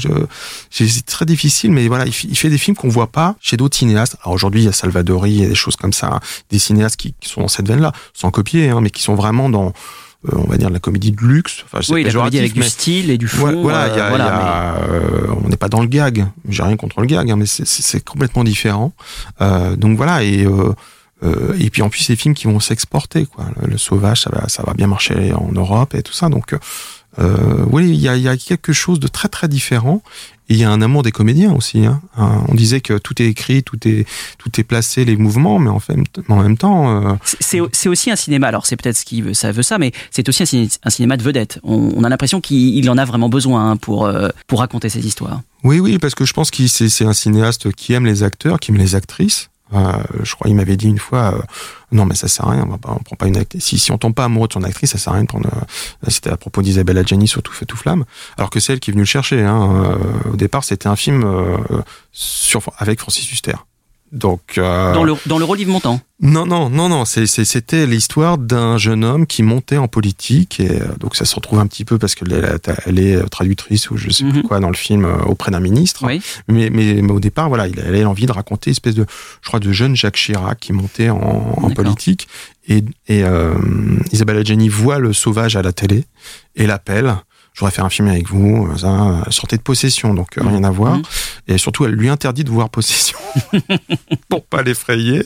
C'est très difficile, mais voilà, il, fait des films qu'on voit pas chez d'autres cinéastes. Alors aujourd'hui, il y a Salvadori, il y a des choses comme ça, des cinéastes qui, qui sont dans cette veine-là, sans copier, hein, mais qui sont vraiment dans euh, on va dire de la comédie de luxe. Enfin, Oui, la comédie avec du mais- style et du fond. Voilà, voilà, il y a- euh, voilà, il y a, euh, on n'est pas dans le gag. J'ai rien contre le gag, hein, mais c'est- complètement différent. Donc voilà, et euh, euh, et puis en plus, c'est des films qui vont s'exporter. Quoi. Le, le Sauvage, ça va, ça va bien marcher en Europe et tout ça. Donc euh, oui, il y a, il y a quelque chose de très très différent. Et il y a un amour des comédiens aussi. Hein. Hein, On disait que tout est écrit, tout est tout est placé, les mouvements, mais en fait, en même temps. euh, C'est aussi un cinéma, alors c'est peut-être ce qui veut, ça veut ça, mais c'est aussi un, ciné- un cinéma de vedette. On, on a l'impression qu'il il en a vraiment besoin hein, pour, euh, pour raconter ces histoires. Oui, oui, parce que je pense qu'il c'est c'est un cinéaste qui aime les acteurs, qui aime les actrices. Euh, je crois il m'avait dit une fois, euh, non mais ça sert à rien, on, on prend pas une actrice. Si, on tombe pas amoureux de son actrice, ça sert à rien de prendre. euh, C'était à propos d'Isabelle Adjani sur Tout fait tout flamme, alors que c'est elle qui est venue le chercher. Hein. Au départ, c'était un film sur avec Francis Huster. Donc, euh, Dans le, dans le rôle d'Yves Montand. Non, non, non, non. c'est- c'est- C'était l'histoire d'un jeune homme qui montait en politique et euh, donc ça se retrouve un petit peu parce qu'elle est, elle est traductrice ou je sais plus quoi dans le film euh, auprès d'un ministre. Oui. Mais, mais, mais au départ, voilà, il avait l'envie de raconter une espèce de, je crois, de jeune Jacques Chirac qui montait en, en politique et, et euh, Isabelle Adjani voit le sauvage à la télé et l'appelle. Je voudrais faire un film avec vous, euh, ça, euh, sortez de possession, donc euh, rien à voir. Et surtout, elle lui interdit de voir possession pour pas l'effrayer.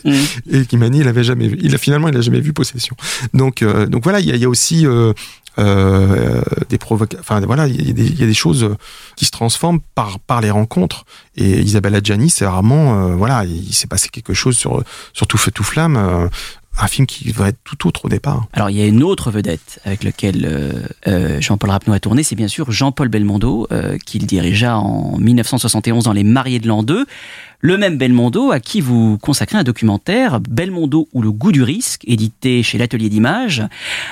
Et Kimani, il avait jamais vu. Il a finalement, il a jamais vu possession. Donc, euh, donc voilà, il y y a aussi euh, euh, des provocations. Enfin, voilà, il y, a des, il y a des choses qui se transforment par par les rencontres. Et Isabelle Adjani, c'est vraiment, euh, voilà, il s'est passé quelque chose sur sur tout feu tout flamme. Un film qui va être tout autre au départ. Alors, il y a une autre vedette avec laquelle euh, euh, Jean-Paul Rapneau a tourné, c'est bien sûr Jean-Paul Belmondo, euh, qu'il dirigea en 1971 dans Les Mariés de l'an 2. Le même Belmondo à qui vous consacrez un documentaire, Belmondo ou le goût du risque, édité chez l'Atelier d'Images.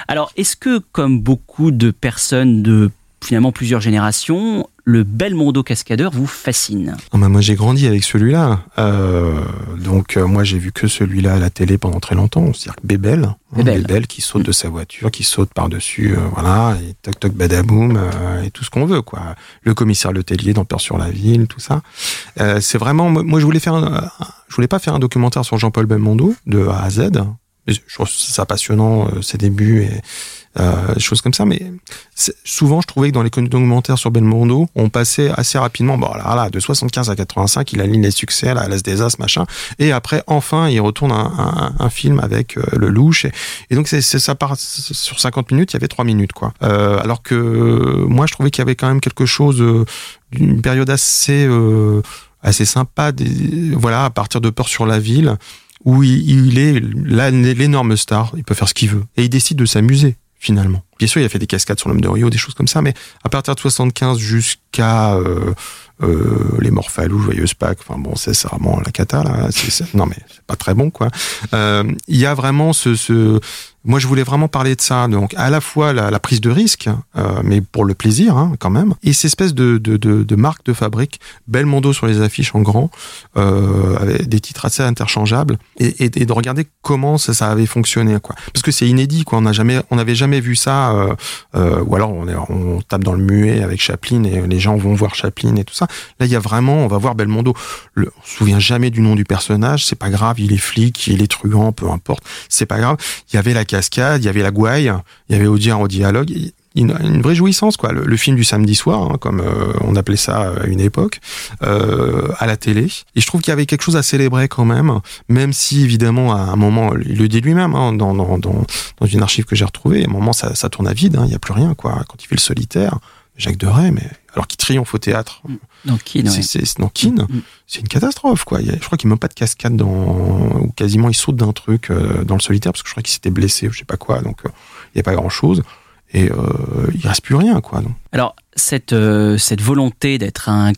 Alors, est-ce que, comme beaucoup de personnes de finalement plusieurs générations, le Belmondo cascadeur vous fascine Ah bah, moi j'ai grandi avec celui-là, Euh, donc euh, moi j'ai vu que celui-là à la télé pendant très longtemps, c'est-à-dire que Bébel, hein, Bébel. Bébel qui saute de sa voiture, qui saute par-dessus, euh, voilà, et toc toc badaboum, euh, et tout ce qu'on veut quoi. Le commissaire Letellier dans Peur sur la ville, tout ça. Euh, c'est vraiment, moi je voulais faire, un, je voulais pas faire un documentaire sur Jean-Paul Belmondo de A à Z. Je trouve ça passionnant ses débuts et euh, choses comme ça, mais souvent je trouvais que dans les documentaires sur Belmondo, on passait assez rapidement, bon là, là de 75 à 85, il aligne les succès, la Las des As, machin, et après enfin il retourne un, un- un film avec euh, le louche, et, donc c'est ça part sur 50 minutes, il y avait 3 minutes quoi. Euh, alors que moi je trouvais qu'il y avait quand même quelque chose euh, d'une période assez euh, assez sympa, des, voilà à partir de Peur sur la ville où il, est là, l'énorme star, il peut faire ce qu'il veut. Et il décide de s'amuser, finalement. Bien sûr, il a fait des cascades sur l'homme de Rio, des choses comme ça, mais à partir de 75 jusqu'à euh, euh, les Morphalou, Joyeuse Pâques, enfin bon, c'est vraiment la cata, là. C'est- non, mais c'est pas très bon, quoi. Euh, Il y a vraiment ce, ce... Moi, je voulais vraiment parler de ça. Donc, à la fois la, prise de risque, euh, mais pour le plaisir, hein, quand même, et cette espèce de, de, de, marque de fabrique, Belmondo sur les affiches en grand, euh, avec des titres assez interchangeables, et, de regarder comment ça, ça avait fonctionné, quoi. Parce que c'est inédit, quoi. On n'avait jamais vu ça, euh, ou alors on, est, on tape dans le muet avec Chaplin et les gens vont voir Chaplin et tout ça. Là, il y a vraiment, on va voir Belmondo. Le, on se souvient jamais du nom du personnage, c'est pas grave, il est flic, il est truand, peu importe, c'est pas grave. Il y avait la il y avait la gouaille, il y avait Audiard au dialogue. Une, vraie jouissance, quoi. Le, film du samedi soir, hein, comme euh, on appelait ça à une époque, euh, à la télé. Et je trouve qu'il y avait quelque chose à célébrer quand même, même si évidemment à un moment, il le dit lui-même hein, dans, dans, une archive que j'ai retrouvée, à un moment ça, ça tourne à vide, hein, il n'y a plus rien, quoi. Quand il fait le solitaire, Jacques Deray, mais alors qu'il triomphe au théâtre. Dans Keane, C'est- ouais. Keane, c'est une catastrophe, quoi. Il y a- je crois qu'il n'y a même pas de cascade dans, ou quasiment il saute d'un truc euh, dans le solitaire parce que je crois qu'il s'était blessé ou je sais pas quoi, donc euh, il n'y a pas grand chose. Et euh, il reste plus rien, quoi. Donc. Alors, cette, euh, cette volonté d'être un,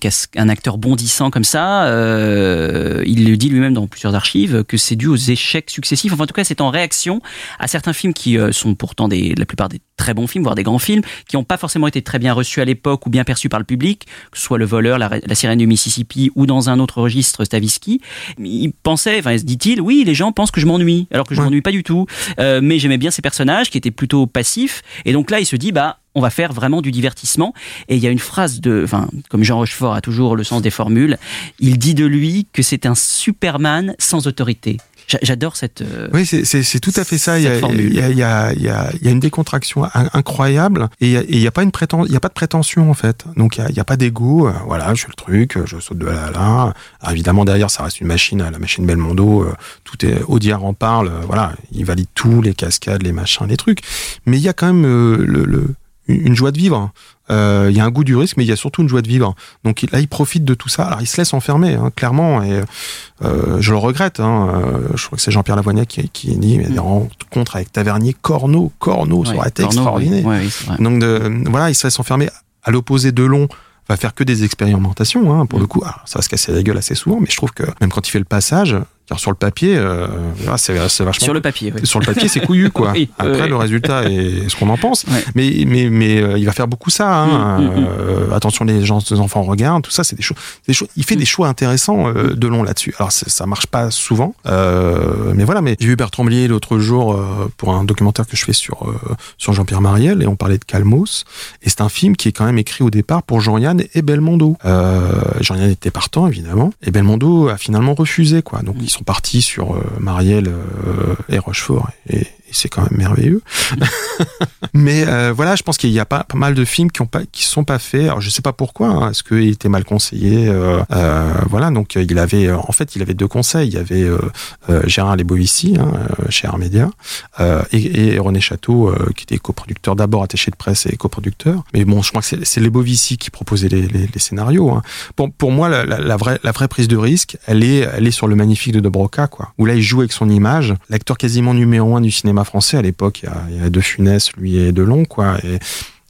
acteur bondissant comme ça, euh, il le dit lui-même dans plusieurs archives, que c'est dû aux échecs successifs. Enfin, en tout cas, c'est en réaction à certains films qui euh, sont pourtant des, la plupart des très bons films, voire des grands films, qui n'ont pas forcément été très bien reçus à l'époque ou bien perçus par le public, que ce soit Le Voleur, La, la Sirène du Mississippi ou dans un autre registre, Stavisky. Il pensait, enfin, dit-il, oui, les gens pensent que je m'ennuie, alors que je m'ennuie pas du tout. Mais j'aimais bien ces personnages qui étaient plutôt passifs. Et donc là, il se dit, bah, on va faire vraiment du divertissement. Et il y a une phrase de, enfin, comme Jean Rochefort a toujours le sens des formules, il dit de lui que c'est un Superman sans autorité. J'a- J'adore cette. euh, Oui, c'est- tout à fait ça. Il y, a, cette formule. il, y a, il, y a, il, y a, il y a une décontraction in- incroyable et il y a- pas une préten- il y a pas de prétention en fait. Donc il y a, pas d'ego. euh, Voilà, je fais le truc, euh, je saute de là à là. Alors, évidemment derrière ça reste une machine, euh, la machine Belmondo. euh, Tout est Audiard en parle. euh, Voilà, il valide tout, les cascades, les machins, les trucs. Mais il y a quand même euh, le, le- une joie de vivre. Euh, il y a un goût du risque, mais il y a surtout une joie de vivre. Donc là, il profite de tout ça. Alors il se laisse enfermer, hein, clairement, et euh, je le regrette. Hein. Euh, je crois que c'est Jean-Pierre Lavoignac qui, qui dit mais des rencontres avec Tavernier, Corneau, Corneau, ça Ouais, aurait été Corneau, extraordinaire. oui. Ouais, oui, c'est vrai. Donc de, voilà, il se laisse enfermer. À l'opposé de Long, va faire que des expérimentations. Hein, pour le coup, Alors, ça va se casser la gueule assez souvent, mais je trouve que même quand il fait le passage, Car sur le papier, euh, c'est vachement. Sur le papier, oui. Sur le papier, c'est couillu, quoi. Oui, Après, oui. le résultat est ce qu'on en pense. Mais, mais, mais euh, il va faire beaucoup ça. Hein. Mm, mm, mm. Euh, attention, les gens, les enfants regardent, tout ça, c'est des choses. des choses- Il fait des choix intéressants de long là-dessus. Alors, ça marche pas souvent, mais voilà. Mais j'ai vu Bertrand Blier l'autre jour pour un documentaire que je fais sur sur Jean-Pierre Mariel et on parlait de Calmos. Et c'est un film qui est quand même écrit au départ pour Jean-Yann et Belmondo. Jean-Yann était partant évidemment, et Belmondo a finalement refusé quoi. Donc ils sont partis sur euh, Mariel euh, et Rochefort et, et c'est quand même merveilleux. Mais euh, voilà, je pense qu'il y a pas, mal de films qui ont pas, qui sont pas faits. Alors je sais pas pourquoi. Hein, Est-ce qu'il était mal conseillé euh, euh, Voilà, donc il avait, en fait, il avait deux conseils. Il y avait Gérard Lebovici hein, chez euh, et, René Château qui était coproducteur d'abord attaché de presse et coproducteur. Mais bon, je crois que c'est- Lebovici qui proposait les, scénarios. Hein. Pour, moi, la, vraie, la vraie prise de risque, elle est, elle est sur le magnifique de De Broca, quoi. Où là, il joue avec son image. L'acteur quasiment numéro un du cinéma français à l'époque, il y a, De Funès, lui et Delon, quoi.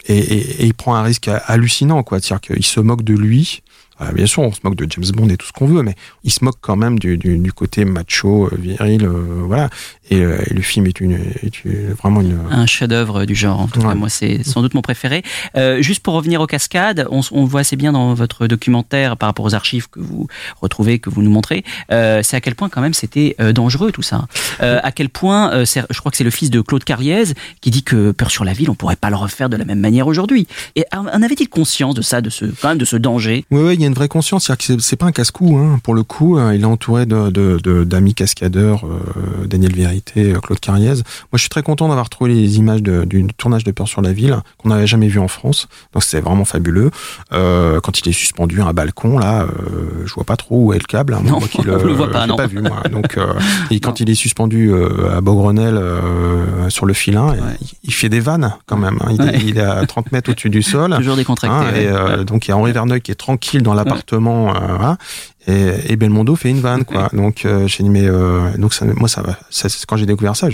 Et il prend un risque hallucinant, quoi. C'est-à-dire qu'il se moque de lui. Euh, bien sûr, on se moque de James Bond et tout ce qu'on veut, mais il se moque quand même du, du, du côté macho, euh, viril, euh, voilà. Et, euh, et le film est, une, est une- vraiment une. un chef-d'œuvre du genre. En tout cas, moi, c'est sans doute mon préféré. Juste pour revenir aux cascades, on, on voit assez bien dans votre documentaire par rapport aux archives que vous retrouvez, que vous nous montrez, c'est à quel point quand même c'était dangereux tout ça. À quel point, je crois que c'est le fils de Claude Carriez qui dit que Peur sur la ville, on pourrait pas le refaire de la même manière aujourd'hui. Et en avait-il conscience de ça, de ce quand même de ce danger? Oui, ouais, a une vraie conscience. C'est-à-dire que c'est- c'est pas un casse-cou. Hein. Pour le coup, euh, il est entouré de- d'amis cascadeurs, euh, Daniel Vérité, euh, Claude Carriez. Moi, je suis très content d'avoir trouvé les images de- du tournage de Peur sur la ville qu'on n'avait jamais vu en France. Donc, c'était vraiment fabuleux. Euh, quand il est suspendu à un balcon, là, euh, je vois pas trop où est le câble. hein. Non, Moi qui on le voit pas, non. pas vu, moi. Donc, et quand il est suspendu à Beaugrenelle sur le filin, il, il fait des vannes quand même. hein. Il, est- Ouais. il est à 30 mètres au-dessus du sol. Toujours décontracté, Hein, ouais. et, donc il y a Henri Verneuil qui est tranquille dans l'appartement, euh, voilà, et, et Belmondo fait une vanne, quoi. Donc euh, j'ai dit mais euh, donc ça, moi ça quand j'ai découvert ça,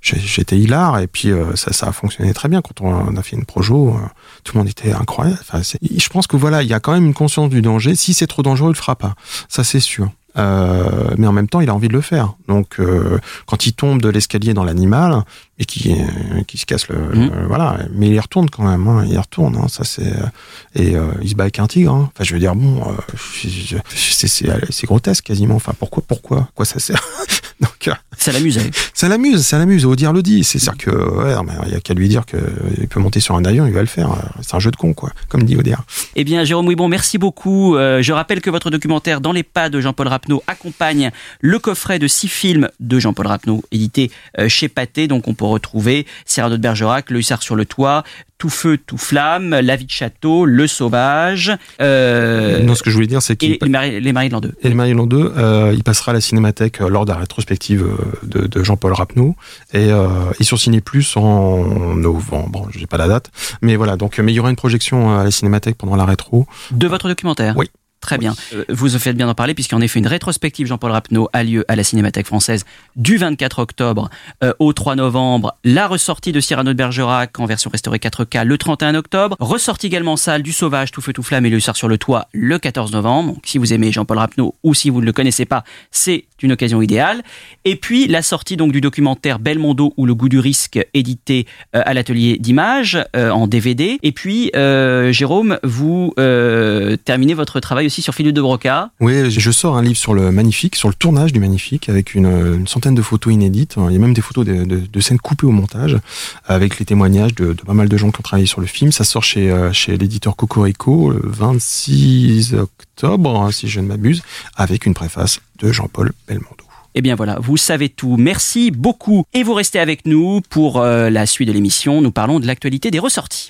j'étais hilar et puis euh, ça, ça a fonctionné très bien quand on a fait une projo. euh, tout le monde était incroyable. Enfin, je pense que voilà, il y a quand même une conscience du danger. Si c'est trop dangereux, il le fera pas. Ça c'est sûr. Euh, mais en même temps, il a envie de le faire. Donc, euh, quand il tombe de l'escalier dans l'animal et qui euh, qui se casse le, le- voilà, mais il y retourne quand même. Hein, il y retourne. Hein, ça c'est et euh, il se bat avec un tigre. Hein. Enfin, je veux dire, bon, euh, c'est grotesque quasiment. Enfin, pourquoi pourquoi quoi ça sert? Donc, euh, Ça l'amusait. ça l'amuse, ça l'amuse. Au dire le dit. C'est sûr que ouais, il y a qu'à lui dire que il peut monter sur un avion, il va le faire. C'est un jeu de con, quoi. Comme dit Audiard. Eh bien, Jérôme Ouibon, merci beaucoup. Euh, je rappelle que votre documentaire Dans les pas de Jean-Paul Rapneau accompagne le coffret de six films de Jean-Paul Rapneau, édité euh, chez Pathé. Donc, on peut retrouver Cyrano de Bergerac, Le Hussard sur le toit, Tout feu, tout flamme, La vie de château, Le sauvage. euh, non, ce que je voulais dire, c'est qu'il et les Maris, les Maris de l'an 2. Et le Marie 2, euh, il passera à la Cinémathèque euh, lors de la rétrospective euh, de, de Jean-Paul Rapneau et, euh, et sur Ciné Plus en novembre. J'ai pas la date, mais voilà. Donc, mais il y aura une projection euh, à la Cinémathèque pendant la rétro. De votre documentaire? Oui. Très bien. Euh, Vous faites bien d'en parler puisqu'en effet une rétrospective Jean-Paul Rapneau a lieu à la Cinémathèque française du 24 octobre euh, au 3 novembre. La ressortie de Cyrano de Bergerac en version restaurée 4K le 31 octobre. Ressortie également en salle du Sauvage, Tout feu tout flamme et le Hussard sur le toit le 14 novembre. Donc, si vous aimez Jean-Paul Rapneau ou si vous ne le connaissez pas, c'est une occasion idéale. Et puis la sortie donc du documentaire Belmondo ou le goût du risque édité euh, à l'atelier d'images euh, en DVD. Et puis Jérôme, vous terminez votre travail aussi sur Philippe de Broca. Oui, je sors un livre sur le Magnifique, sur le tournage du Magnifique, avec une, une centaine de photos inédites. Il y a même des photos de, de- de scènes coupées au montage, avec les témoignages de, de pas mal de gens qui ont travaillé sur le film. Ça sort chez, euh, chez l'éditeur Cocorico le 26 octobre, hein, si je ne m'abuse, avec une préface de Jean-Paul Belmondo. Eh bien voilà, vous savez tout. Merci beaucoup. Et vous restez avec nous pour euh, la suite de l'émission. Nous parlons de l'actualité des ressorties.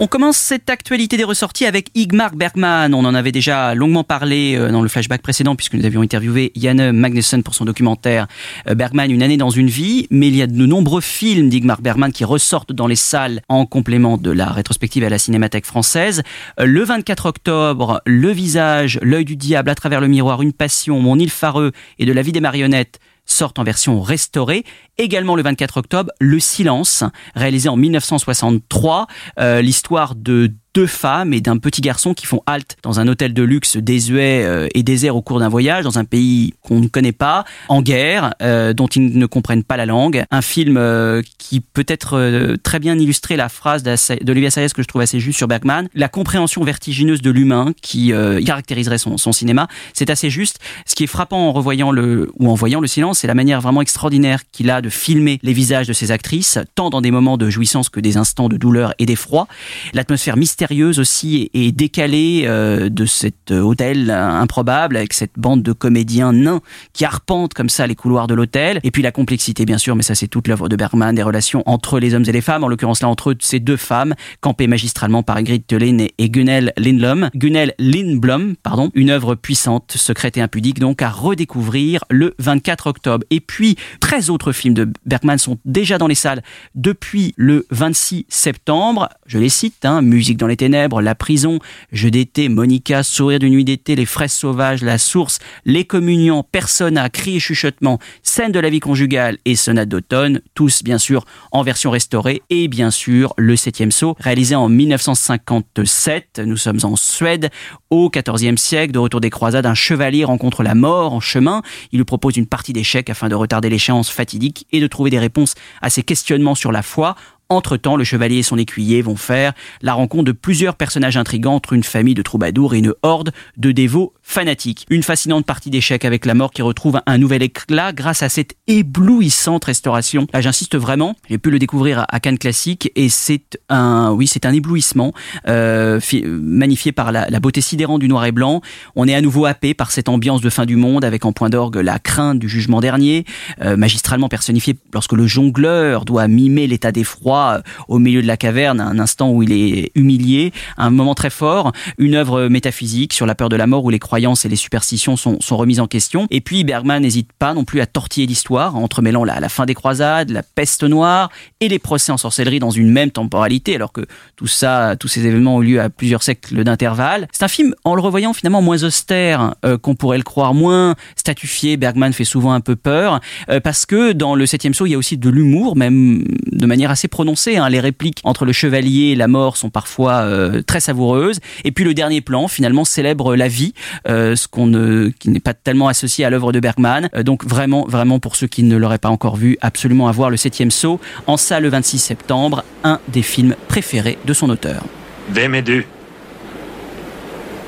On commence cette actualité des ressorties avec Igmar Bergman. On en avait déjà longuement parlé euh, dans le flashback précédent puisque nous avions interviewé Janne Magnussen pour son documentaire euh, Bergman, une année dans une vie. Mais il y a de nombreux films d'Igmar Bergman qui ressortent dans les salles en complément de la rétrospective à la Cinémathèque française. Euh, Le 24 octobre, Le visage, L'œil du diable, À travers le miroir, Une passion, Mon île fareux et De la vie des marionnettes sortent en version restaurée. Également le 24 octobre, Le Silence, réalisé en 1963, euh, l'histoire de deux femmes et d'un petit garçon qui font halte dans un hôtel de luxe désuet euh, et désert au cours d'un voyage dans un pays qu'on ne connaît pas, en guerre, euh, dont ils ne comprennent pas la langue. Un film euh, qui peut être très bien illustrer la phrase d'Olivia Sayes que je trouve assez juste sur Bergman, la compréhension vertigineuse de l'humain qui caractériserait son, cinéma. C'est assez juste. Ce qui est frappant en revoyant le ou en voyant le silence, c'est la manière vraiment extraordinaire qu'il a de filmer les visages de ses actrices, tant dans des moments de jouissance que des instants de douleur et d'effroi. L'atmosphère mystérieuse aussi et décalée euh, de cet hôtel improbable avec cette bande de comédiens nains qui arpentent comme ça les couloirs de l'hôtel. Et puis la complexité, bien sûr, mais ça c'est toute l'œuvre de Bergman, des relations entre les hommes et les femmes, en l'occurrence là entre ces deux femmes, campées magistralement par Ingrid Thelin et Gunnel Lindblom. Gunnel Lindblom, pardon, une œuvre puissante, secrète et impudique, donc à redécouvrir le 24 octobre. Et puis, 13 autres films de Bergman sont déjà dans les salles depuis le 26 septembre. Je les cite, hein, Musique dans les ténèbres, La prison, Jeu d'été, Monica, Sourire d'une nuit d'été, Les fraises sauvages, La source, Les communions, Persona, Cris et chuchotements, Scène de la vie conjugale et Sonate d'automne, tous bien sûr en version restaurée et bien sûr le septième saut, réalisé en 1957. Nous sommes en Suède, au XIVe siècle, de retour des croisades, un chevalier rencontre la mort en chemin. Il lui propose une partie d'échecs afin de retarder l'échéance fatidique et de trouver des réponses à ses questionnements sur la foi entre-temps, le chevalier et son écuyer vont faire la rencontre de plusieurs personnages intrigants entre une famille de troubadours et une horde de dévots fanatiques. Une fascinante partie d'échecs avec la mort qui retrouve un nouvel éclat grâce à cette éblouissante restauration. Là, j'insiste vraiment, j'ai pu le découvrir à Cannes Classique et c'est un, oui, c'est un éblouissement euh, magnifié par la, beauté sidérante du noir et blanc. On est à nouveau happé par cette ambiance de fin du monde avec en point d'orgue la crainte du jugement dernier, euh, magistralement personnifié lorsque le jongleur doit mimer l'état d'effroi euh, au milieu de la caverne, un instant où il est humilié, un moment très fort, une œuvre métaphysique sur la peur de la mort où les croyances et les superstitions sont, sont remises en question. Et puis Bergman n'hésite pas non plus à tortiller l'histoire, entremêlant la, la fin des croisades, la peste noire et les procès en sorcellerie dans une même temporalité, alors que tout ça, tous ces événements ont lieu à plusieurs siècles d'intervalle. C'est un film, en le revoyant finalement moins austère euh, qu'on pourrait le croire, moins statufié. Bergman fait souvent un peu peur, euh, parce que dans le septième saut, il y a aussi de l'humour, même de manière assez prononcée Hein. Les répliques entre le chevalier et la mort sont parfois euh, très savoureuses. Et puis le dernier plan, finalement, célèbre la vie, euh, ce qu'on ne, qui n'est pas tellement associé à l'œuvre de Bergman. Euh, donc vraiment, vraiment pour ceux qui ne l'auraient pas encore vu, absolument à voir le septième saut en salle le 26 septembre, un des films préférés de son auteur. Vem är du?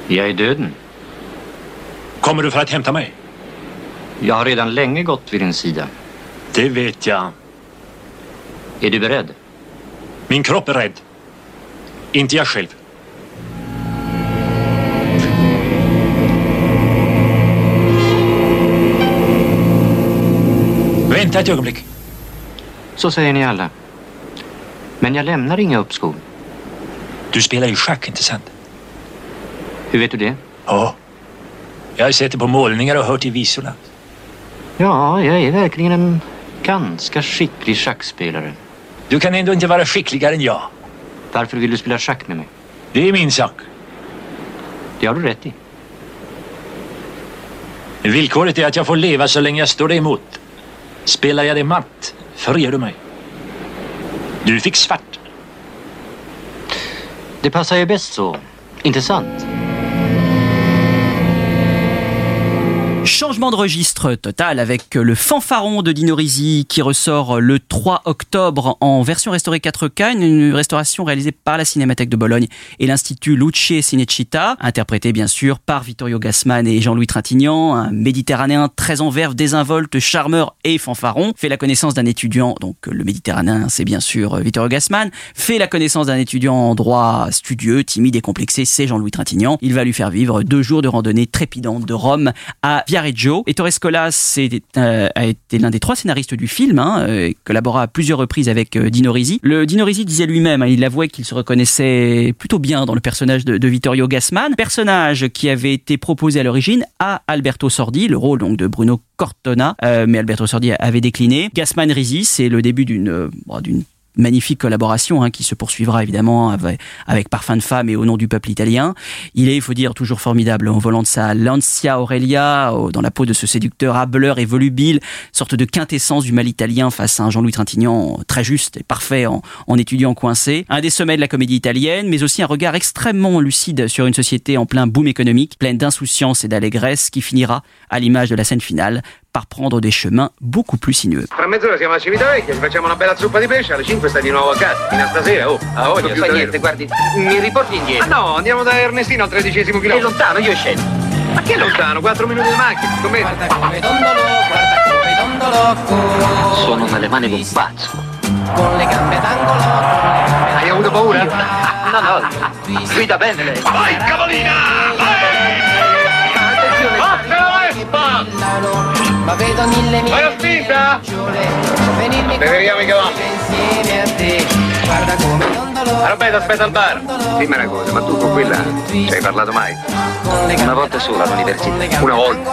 Jag är döden. Kommer du för att hämta mig? Jag har redan länge gått vid din sida. Det vet jag. Är du beredd? Min kropp är rädd. Inte jag själv. Vänta ett ögonblick. Så säger ni alla. Men jag lämnar inga uppskov. Du spelar ju schack, inte sant? Hur vet du det? Ja. Jag har sett det på målningar och hört i visorna. Ja, jag är verkligen en ganska skicklig schackspelare. Du kan ändå inte vara skickligare än jag. Varför vill du spela schack med mig? Det är min sak. Det har du rätt i. Villkoret är att jag får leva så länge jag står dig emot. Spelar jag dig matt, förger du mig. Du fick svart. Det passar ju bäst så. Inte sant? Changement de registre total avec le fanfaron de Dino Risi qui ressort le 3 octobre en version restaurée 4K, une restauration réalisée par la Cinémathèque de Bologne et l'Institut Luce Cinecittà, interprété bien sûr par Vittorio Gassman et Jean-Louis Trintignant, un méditerranéen très en verve, désinvolte, charmeur et fanfaron, fait la connaissance d'un étudiant, donc le méditerranéen c'est bien sûr Vittorio Gassman, fait la connaissance d'un étudiant en droit studieux, timide et complexé, c'est Jean-Louis Trintignant. Il va lui faire vivre deux jours de randonnée trépidante de Rome à Via Joe. Ettore Scola euh, a été l'un des trois scénaristes du film, hein, euh, collabora à plusieurs reprises avec euh, Dino Risi. Le Dino Risi disait lui-même, hein, il avouait qu'il se reconnaissait plutôt bien dans le personnage de, Vittorio Gassman, personnage qui avait été proposé à l'origine à Alberto Sordi, le rôle donc de Bruno Cortona, mais Alberto Sordi avait décliné. Gassman Risi, c'est le début d'une d'une magnifique collaboration hein, qui se poursuivra évidemment avec, avec Parfum de femme et au nom du peuple italien. Il est, il faut dire, toujours formidable en volant de sa Lancia Aurelia dans la peau de ce séducteur hâbleur et volubile, sorte de quintessence du mal italien face à un Jean-Louis Trintignant très juste et parfait en, en étudiant coincé. Un des sommets de la comédie italienne, mais aussi un regard extrêmement lucide sur une société en plein boom économique, pleine d'insouciance et d'allégresse, qui finira, à l'image de la scène finale, par prendre des chemins beaucoup plus sinueux. Tra mezz'ora siamo a Civitavecchia, ci facciamo una bella zuppa di pesce, alle 5 stai di nuovo a casa. Fino a stasera, oh, a voglia. Non fa niente, guardi, mi riporti indietro. Ah no, andiamo da Ernestino al tredicesimo È chilometro. lontano, io scendo. Ma che lontano? 4 minuti di macchina, scommetti. Guarda come dondolo, guarda come dondolo. Sono nelle mani di un pazzo. Con le gambe d'angolo, Hai avuto paura? No, no, guida bene lei. Vai, cavolina! Attenzione! Forza la Vespa! Ma vedo mille mille Vai la spinta! Beveriamo i cavalli! Insieme a te, guarda come Roberto, aspetta al bar! Dimmi una cosa, ma tu con quella ci hai parlato mai? Una volta sola all'università. Una volta?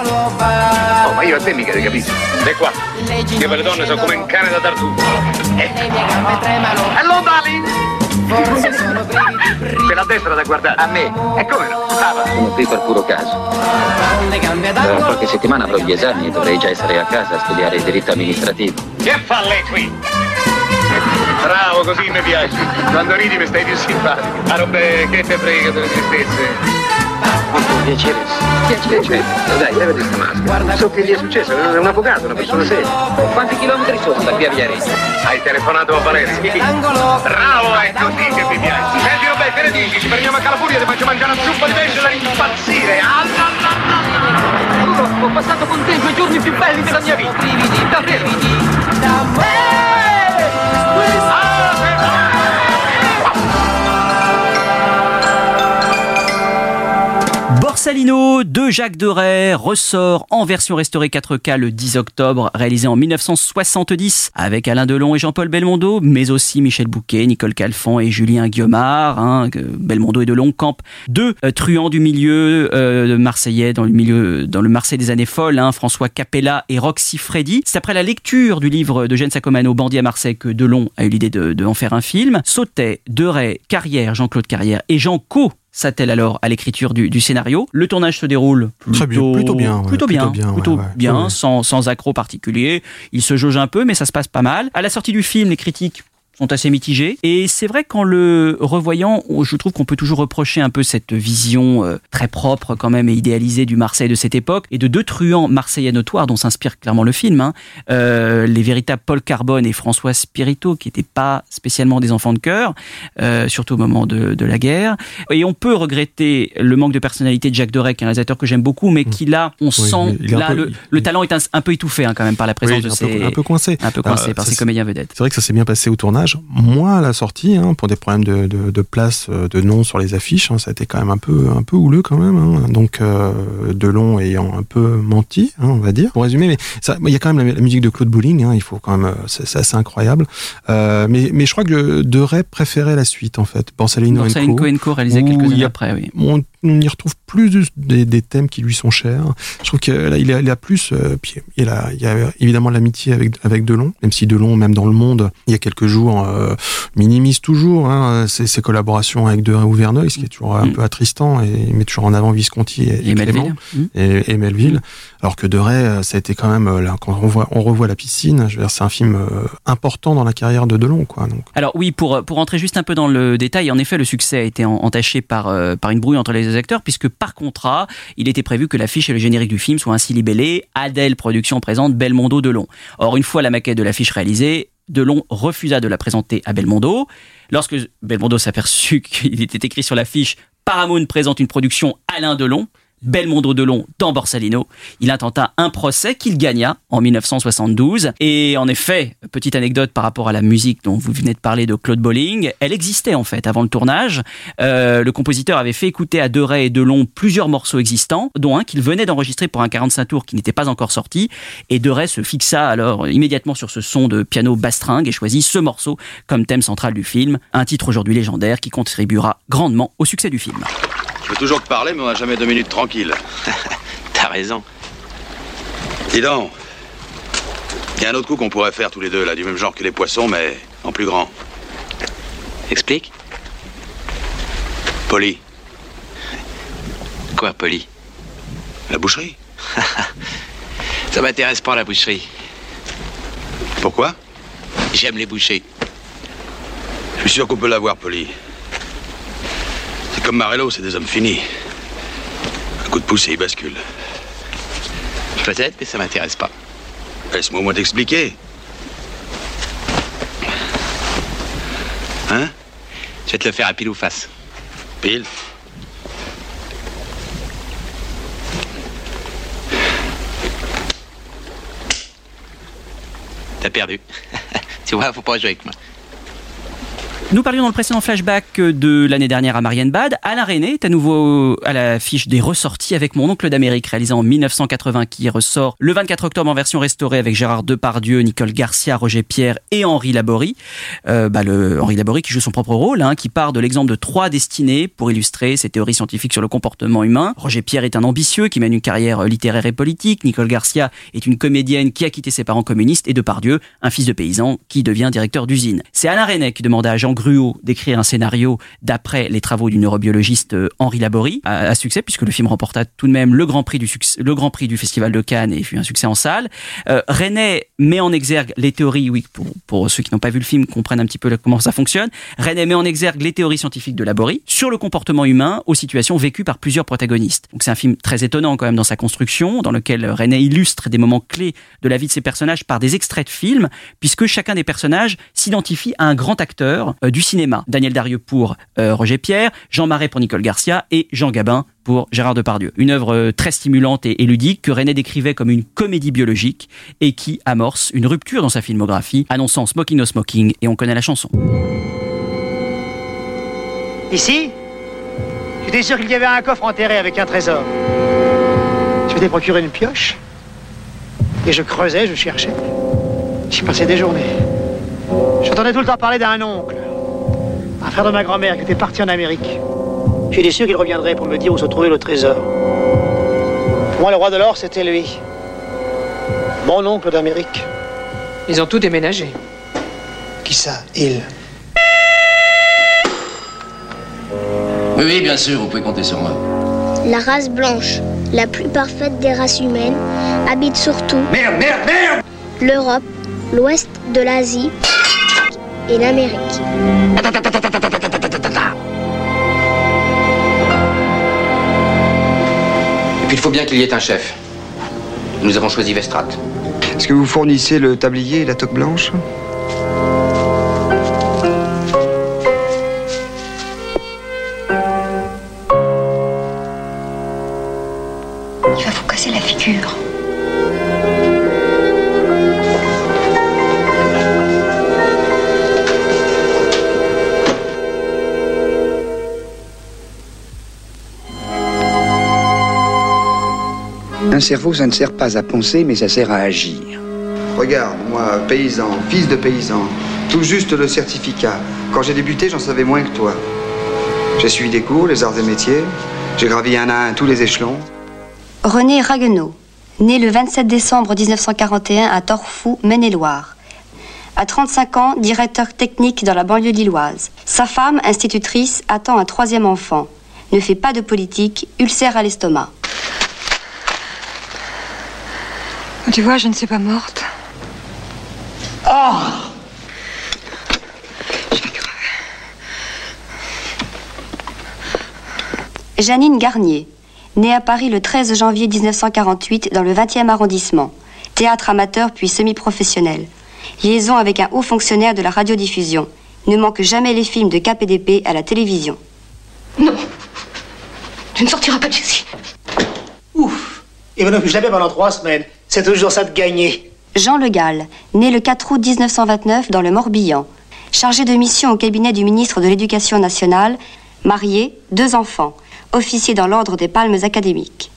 Oh, ma io a te mica ti capisco. E qua? Io per le donne sono come un cane da tartufo. Ecco. Hello, darling! Quella a destra da guardare. A me? E come no? Sono qui per puro caso. Tra qualche settimana avrò gli esami e dovrei già essere a casa a studiare diritto amministrativo. Che fa lei qui? Bravo, così mi piace. Quando ridi mi stai più simpatico. A robe che te frega delle tristezze. Molto piacere. Piacere. Dai, levati questa maschera. So che gli è successo, è un avvocato, una persona seria. Quanti chilometri sono da qui a Viareggio? Hai telefonato a Valerio? Bravo, è così che mi piace. Senti Roberto, che ne dici? Ci prendiamo a Calafuria e ti faccio mangiare una zuppa di pesce da impazzire. Ah, no, no. Ho passato con te i due giorni più belli della mia vita. Davvero. Borsalino de Jacques Deray ressort en version restaurée 4K le 10 octobre, réalisé en 1970 avec Alain Delon et Jean-Paul Belmondo, mais aussi Michel Bouquet, Nicole Calfon et Julien Guillaumard. Hein, Belmondo et Delon campent deux euh, truands du milieu euh, de Marseillais dans le milieu, dans le Marseille des années folles, hein, François Capella et Roxy Freddy. C'est après la lecture du livre de Jeanne Sacomano, Bandit à Marseille, que Delon a eu l'idée de, de en faire un film. Sautet, Deray, Carrière, Jean-Claude Carrière et Jean Co s'attelle alors à l'écriture du, du scénario. Le tournage se déroule plutôt, bien, plutôt bien, ouais, plutôt bien, plutôt bien, ouais, plutôt ouais. bien, Ouais, ouais. sans, sans accroc particulier. Il se jauge un peu, mais ça se passe pas mal. À la sortie du film, les critiques sont assez mitigées. Et c'est vrai qu'en le revoyant, je trouve qu'on peut toujours reprocher un peu cette vision euh, très propre quand même et idéalisée du Marseille de cette époque et de deux truands marseillais notoires dont s'inspire clairement le film. hein. Euh, les véritables Paul Carbone et François Spirito qui n'étaient pas spécialement des enfants de cœur, euh, surtout au moment de, de la guerre. Et on peut regretter le manque de personnalité de Jacques est un réalisateur que j'aime beaucoup, mais qui là, on sent, là, peu- le, le talent est un, un peu étouffé hein, quand même par la présence Oui, de un, ces... peu, un peu coincé. un peu coincé par ces comédiens vedettes. C'est vrai que ça s'est bien passé au tournage. Moins à la sortie, hein, pour des problèmes de, de, de place, euh, de nom sur les affiches. hein, ça a été quand même un peu, un peu houleux quand même. hein. Donc, euh, Delon ayant un peu menti, on va dire. Pour résumer, mais il y a quand même la, la musique de Claude Bowling. il faut quand même, euh, c'est assez incroyable. Euh, mais, mais je crois que De Ray préférait la suite en fait. Borsalino, Borsalino Co, Co, réalisé quelques années a- après, oui. on, on y retrouve plus de- des, des thèmes qui lui sont chers. Je trouve qu'il a, il a, il a plus. puis il, a, il y a évidemment l'amitié avec, avec Delon, même si Delon, même dans le monde, il y a quelques jours, euh, minimise toujours hein, ses, ses collaborations avec De Ray ou Verneuil, ce qui est toujours un peu attristant, et il met toujours en avant Visconti et, Mm. Et Clément, Melville. Mm. et, et Melville. Alors que De Ray, euh, ça a été quand même, euh, là, quand on revoit, on revoit La piscine, je veux dire, c'est un film important dans la carrière de Delon. Quoi, donc. Alors oui, pour, pour entrer juste un peu dans le détail, en effet, le succès a été en- entaché par, euh, par une brouille entre les deux acteurs, puisque par contrat, il était prévu que l'affiche et le générique du film soient ainsi libellés Adèle Productions présente Belmondo Delon. Or, une fois la maquette de l'affiche réalisée, Delon refusa de la présenter à Belmondo. Lorsque Belmondo s'aperçut qu'il était écrit sur l'affiche Paramount présente une production Alain Delon, Belmondo Delon dans Borsalino. Il intenta un procès qu'il gagna en 1972. Et en effet, petite anecdote par rapport à la musique dont vous venez de parler de Claude Bolling, elle existait en fait avant le tournage. Euh, le compositeur avait fait écouter à Deray et Delon plusieurs morceaux existants, dont un qu'il venait d'enregistrer pour un 45 tours qui n'était pas encore sorti. Et Deray se fixa alors immédiatement sur ce son de piano bastringue et choisit ce morceau comme thème central du film, un titre aujourd'hui légendaire qui contribuera grandement au succès du film. Je veux toujours te parler, mais on n'a jamais deux minutes tranquilles. T'as raison. Dis donc, il y a un autre coup qu'on pourrait faire tous les deux, là, du même genre que les poissons, mais en plus grand. Explique. Poli. Quoi, Polly La boucherie. Ça m'intéresse pas, la boucherie. Pourquoi? J'aime les bouchers. Je suis sûr qu'on peut l'avoir, Poli. C'est comme Marello, c'est des hommes finis. Un coup de pouce et il bascule. Peut-être, mais ça m'intéresse pas. Laisse-moi au moins t'expliquer. Hein? Je vais te le faire à pile ou face. Pile T'as perdu. tu vois, faut pas jouer avec moi. Nous parlions dans le précédent flashback de l'année dernière à Marianne Bad. Alain René est à nouveau à l'affiche des ressorties avec Mon oncle d'Amérique, réalisé en 1980, qui ressort le 24 octobre en version restaurée avec Gérard Depardieu, Nicole Garcia, Roger Pierre et Henri Laborie. Euh, bah, le Henri Laborie qui joue son propre rôle, hein, qui part de l'exemple de trois destinées pour illustrer ses théories scientifiques sur le comportement humain. Roger Pierre est un ambitieux qui mène une carrière littéraire et politique. Nicole Garcia est une comédienne qui a quitté ses parents communistes et Depardieu, un fils de paysan qui devient directeur d'usine. C'est Alain René qui demanda à Jean Gruau d'écrire un scénario d'après les travaux du neurobiologiste euh, Henri Laborie, à, succès puisque le film remporta tout de même le Grand Prix du succès, le Grand Prix du Festival de Cannes et fut un succès en salle. Euh, René met en exergue les théories, oui, pour, pour ceux qui n'ont pas vu le film comprennent un petit peu comment ça fonctionne. René met en exergue les théories scientifiques de Laborie sur le comportement humain aux situations vécues par plusieurs protagonistes. Donc c'est un film très étonnant quand même dans sa construction, dans lequel René illustre des moments clés de la vie de ses personnages par des extraits de films, puisque chacun des personnages s'identifie à un grand acteur euh, du cinéma. Daniel Darieux pour euh, Roger Pierre, Jean Marais pour Nicole Garcia et Jean Gabin pour Gérard Depardieu. Une œuvre euh, très stimulante et, et ludique que René décrivait comme une comédie biologique et qui amorce une rupture dans sa filmographie, annonçant Smoking No Smoking et on connaît la chanson. Ici? J'étais sûr qu'il y avait un coffre enterré avec un trésor. Je m'étais procuré une pioche. Et je creusais, je cherchais. J'y passais des journées. J'entendais tout le temps parler d'un oncle. Un frère de ma grand-mère qui était parti en Amérique. J'étais sûr qu'il reviendrait pour me dire où se trouvait le trésor. Pour moi, le roi de l'or, c'était lui. Mon oncle d'Amérique. Ils ont tout déménagé. Qui ça Il? Oui, oui, bien sûr, vous pouvez compter sur moi. La race blanche, la plus parfaite des races humaines, habite surtout Merde, merde, merde l'Europe, l'ouest de l'Asie et l'Amérique. Et puis il faut bien qu'il y ait un chef. Nous avons choisi Vestrat. Est-ce que vous fournissez le tablier et la toque blanche? Un cerveau, ça ne sert pas à penser, mais ça sert à agir. Regarde, moi, paysan, fils de paysan, tout juste le certificat. Quand j'ai débuté, j'en savais moins que toi. J'ai suivi des cours, les arts et métiers. J'ai gravi un à un tous les échelons. René Raguenaud, né le 27 décembre 1941 à Torfou, Maine-et-Loire. À 35 ans, directeur technique dans la banlieue lilloise. Sa femme, institutrice, attend un troisième enfant. Ne fait pas de politique, ulcère à l'estomac. Tu vois, je ne suis pas morte. Oh Janine Garnier, née à Paris le 13 janvier 1948 dans le 20e arrondissement. Théâtre amateur puis semi-professionnel. Liaison avec un haut fonctionnaire de la radiodiffusion. Ne manque jamais les films de KPDP à la télévision. Non, tu ne sortiras pas de ici. Ouf Il va ne plus jamais pendant trois semaines. C'est toujours ça de gagner. Jean Le Gall, né le 4 août 1929 dans le Morbihan. Chargé de mission au cabinet du ministre de l'Éducation nationale, marié, deux enfants, officier dans l'ordre des palmes académiques.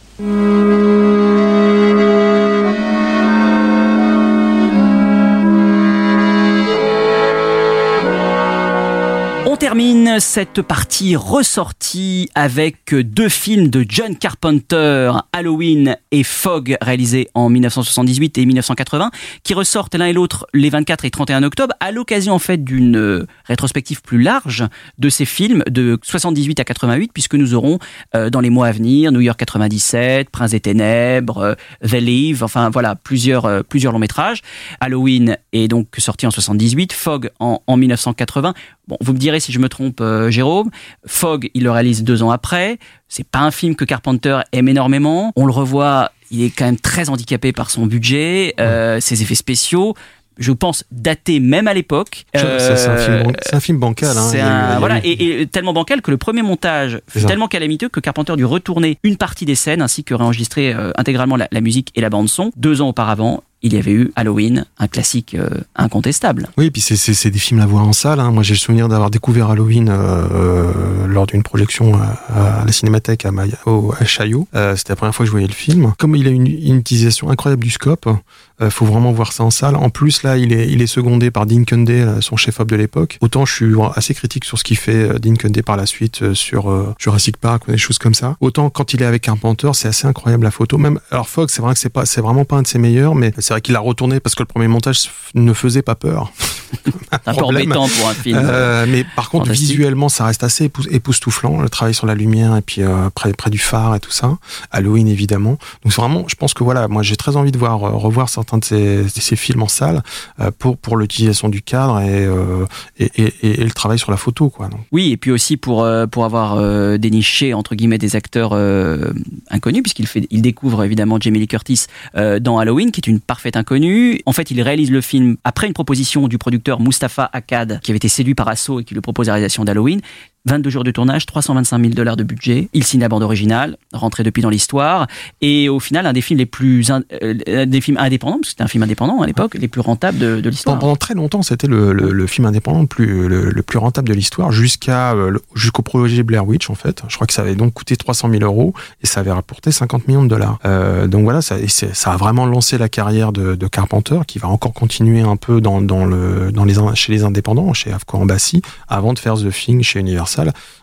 Termine cette partie ressortie avec deux films de John Carpenter, Halloween et Fog, réalisés en 1978 et 1980, qui ressortent l'un et l'autre les 24 et 31 octobre, à l'occasion en fait d'une euh, rétrospective plus large de ces films de 78 à 88, puisque nous aurons euh, dans les mois à venir New York 97, Prince des Ténèbres, euh, The Leave, enfin voilà, plusieurs, plusieurs longs métrages. Halloween est donc sorti en 78, Fog en, en 1980. Bon, vous me direz si je me trompe, Jérôme. Fog, il le réalise deux ans après. C'est pas un film que Carpenter aime énormément. On le revoit, il est quand même très handicapé par son budget, ses effets spéciaux je pense, daté même à l'époque. c'est un, film bancal. Hein, voilà, et, tellement bancal que le premier montage fut tellement calamiteux que Carpenter dut retourner une partie des scènes ainsi que réenregistrer euh, intégralement la, la, musique et la bande son deux ans auparavant il y avait eu Halloween, un classique euh, incontestable. Oui, et puis c'est des films à voir en salle. Hein. Moi, j'ai le souvenir d'avoir découvert Halloween euh, euh, lors d'une projection à, la Cinémathèque à, Maya, à Chaillot. C'était la première fois que je voyais le film. Comme il a une, une utilisation incroyable du scope, faut vraiment voir ça en salle. En plus, là, il est, il est secondé par Dean Cundey, son chef-op de l'époque. Autant je suis assez critique sur ce qu'il fait Dean Cundey par la suite sur Jurassic Park ou des choses comme ça. Autant quand il est avec Carpenter, c'est assez incroyable la photo. Même alors Fox, c'est vrai que c'est pas, c'est vraiment pas un de ses meilleurs, mais c'est vrai qu'il a retourné parce que le premier montage ne faisait pas peur. un, peu embêtant pour un film. Euh, mais par contre, visuellement, ça reste assez époustouflant. Le travail sur la lumière et puis euh, près, près du phare et tout ça. Halloween, évidemment. Donc vraiment, je pense que voilà, moi j'ai très envie de voir euh, revoir certains de ces, ces films en salle pour pour l'utilisation du cadre et, et, et, et, le travail sur la photo, quoi. Donc. Oui, et puis aussi pour pour avoir déniché entre guillemets des acteurs inconnus, puisqu'il il découvre évidemment Jamie Lee Curtis dans Halloween, qui est une parfaite en fait, il réalise le film après une proposition du producteur Mustapha Akkad, qui avait été séduit par Asso et qui lui propose la réalisation d'Halloween. 22 jours de tournage, 325 000 dollars de budget. Il signe la bande originale, rentré depuis dans l'histoire, et au final un des films les plus euh, des films indépendants, parce que c'était un film indépendant à l'époque, les plus rentables de, l'histoire. Pendant très longtemps, c'était le, film indépendant le plus le, plus rentable de l'histoire, jusqu'à euh, jusqu'au projet Blair Witch en fait. Je crois que ça avait donc coûté 300 000 euros et ça avait rapporté 50 millions de dollars. Euh, donc voilà, ça, a vraiment lancé la carrière de, Carpenter, qui va encore continuer un peu dans, dans le dans les chez les indépendants, chez Avco Embassy, avant de faire The Thing chez Universal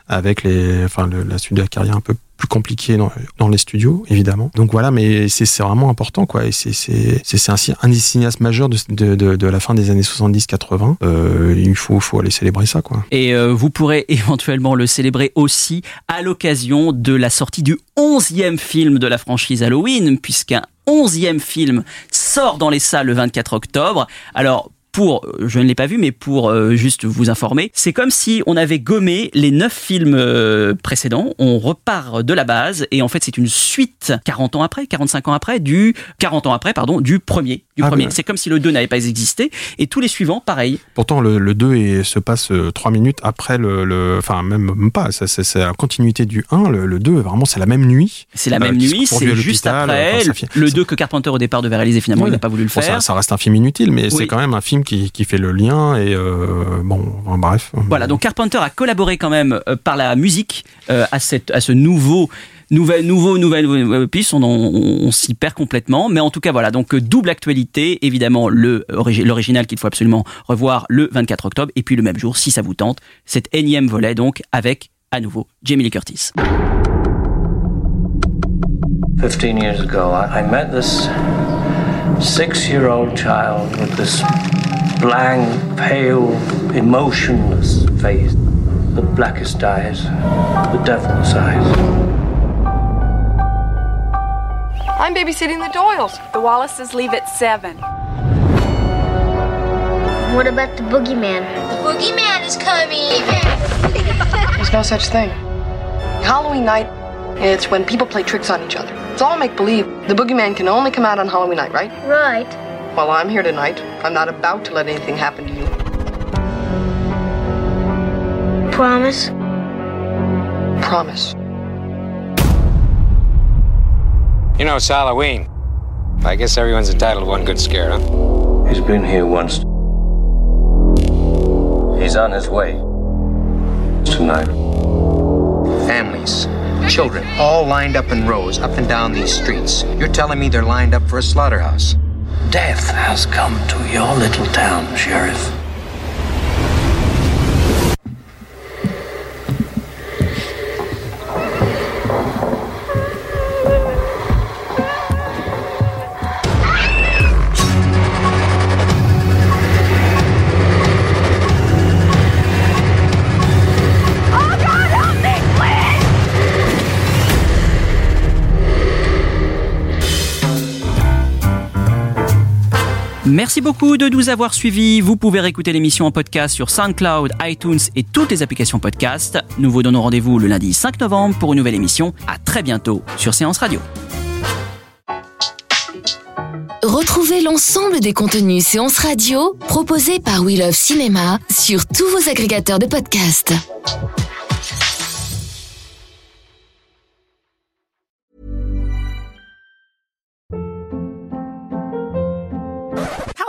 avec les, enfin, la suite de la carrière un peu plus compliquée dans, les studios, évidemment. Donc voilà, mais c'est vraiment important, quoi. Et c'est un des cinéastes majeurs de, de, de, la fin des années 70-80. Euh, il faut, faut aller célébrer ça, quoi. Et euh, vous pourrez éventuellement le célébrer aussi à l'occasion de la sortie du 11e film de la franchise Halloween, puisqu'un 11e film sort dans les salles le 24 octobre. Alors, pour, je ne l'ai pas vu, mais pour euh, juste vous informer, c'est comme si on avait gommé les neuf films euh, précédents, on repart de la base, et en fait c'est une suite 40 ans après, 45 ans après, du 40 ans après, pardon, du premier. Du ah, premier. C'est comme si le 2 n'avait pas existé, et tous les suivants, pareil. Pourtant, le, le 2 se passe 3 euh, minutes après le, enfin même, pas, c'est la continuité du 1, le, 2, vraiment c'est la même nuit. C'est la même nuit, c'est juste après. le 2 que Carpenter au départ devait réaliser, finalement il n'a pas voulu le faire. Ça, ça, reste un film inutile, mais c'est quand même un film qui, fait le lien et euh, bon, bref. Voilà, donc Carpenter a collaboré quand même euh, par la musique euh, à, cette, à ce nouveau nouvelle, nouveau, nouvelle piste, on, on, s'y perd complètement. Mais en tout cas, voilà, donc double actualité, évidemment le l'original qu'il faut absolument revoir le 24 octobre, et puis le même jour, si ça vous tente, cet énième volet donc avec à nouveau Jamie Lee Curtis. 15 years ago, I met this six-year-old child with this blank, pale, emotionless face, the blackest eyes, the devil's eyes. I'm babysitting the Doyles. The Wallaces leave at 7. What about the boogeyman? The boogeyman is coming! There's no such thing. Halloween night, it's when people play tricks on each other. It's all make believe. The boogeyman can only come out on Halloween night, right? Right. Well, I'm here tonight. I'm not about to let anything happen to you. Promise? Promise. You know, it's Halloween. I guess everyone's entitled to one good scare, huh? He's been here once. He's on his way. Tonight. Families, children, all lined up in rows up and down these streets. You're telling me they're lined up for a slaughterhouse? Death has come to your little town, Sheriff. Merci beaucoup de nous avoir suivis. Vous pouvez réécouter l'émission en podcast sur SoundCloud, iTunes et toutes les applications podcast. Nous vous donnons rendez-vous le lundi 5 novembre pour une nouvelle émission. À très bientôt sur Séance Radio. Retrouvez l'ensemble des contenus séances radio proposés par We Love Cinéma sur tous vos agrégateurs de podcasts.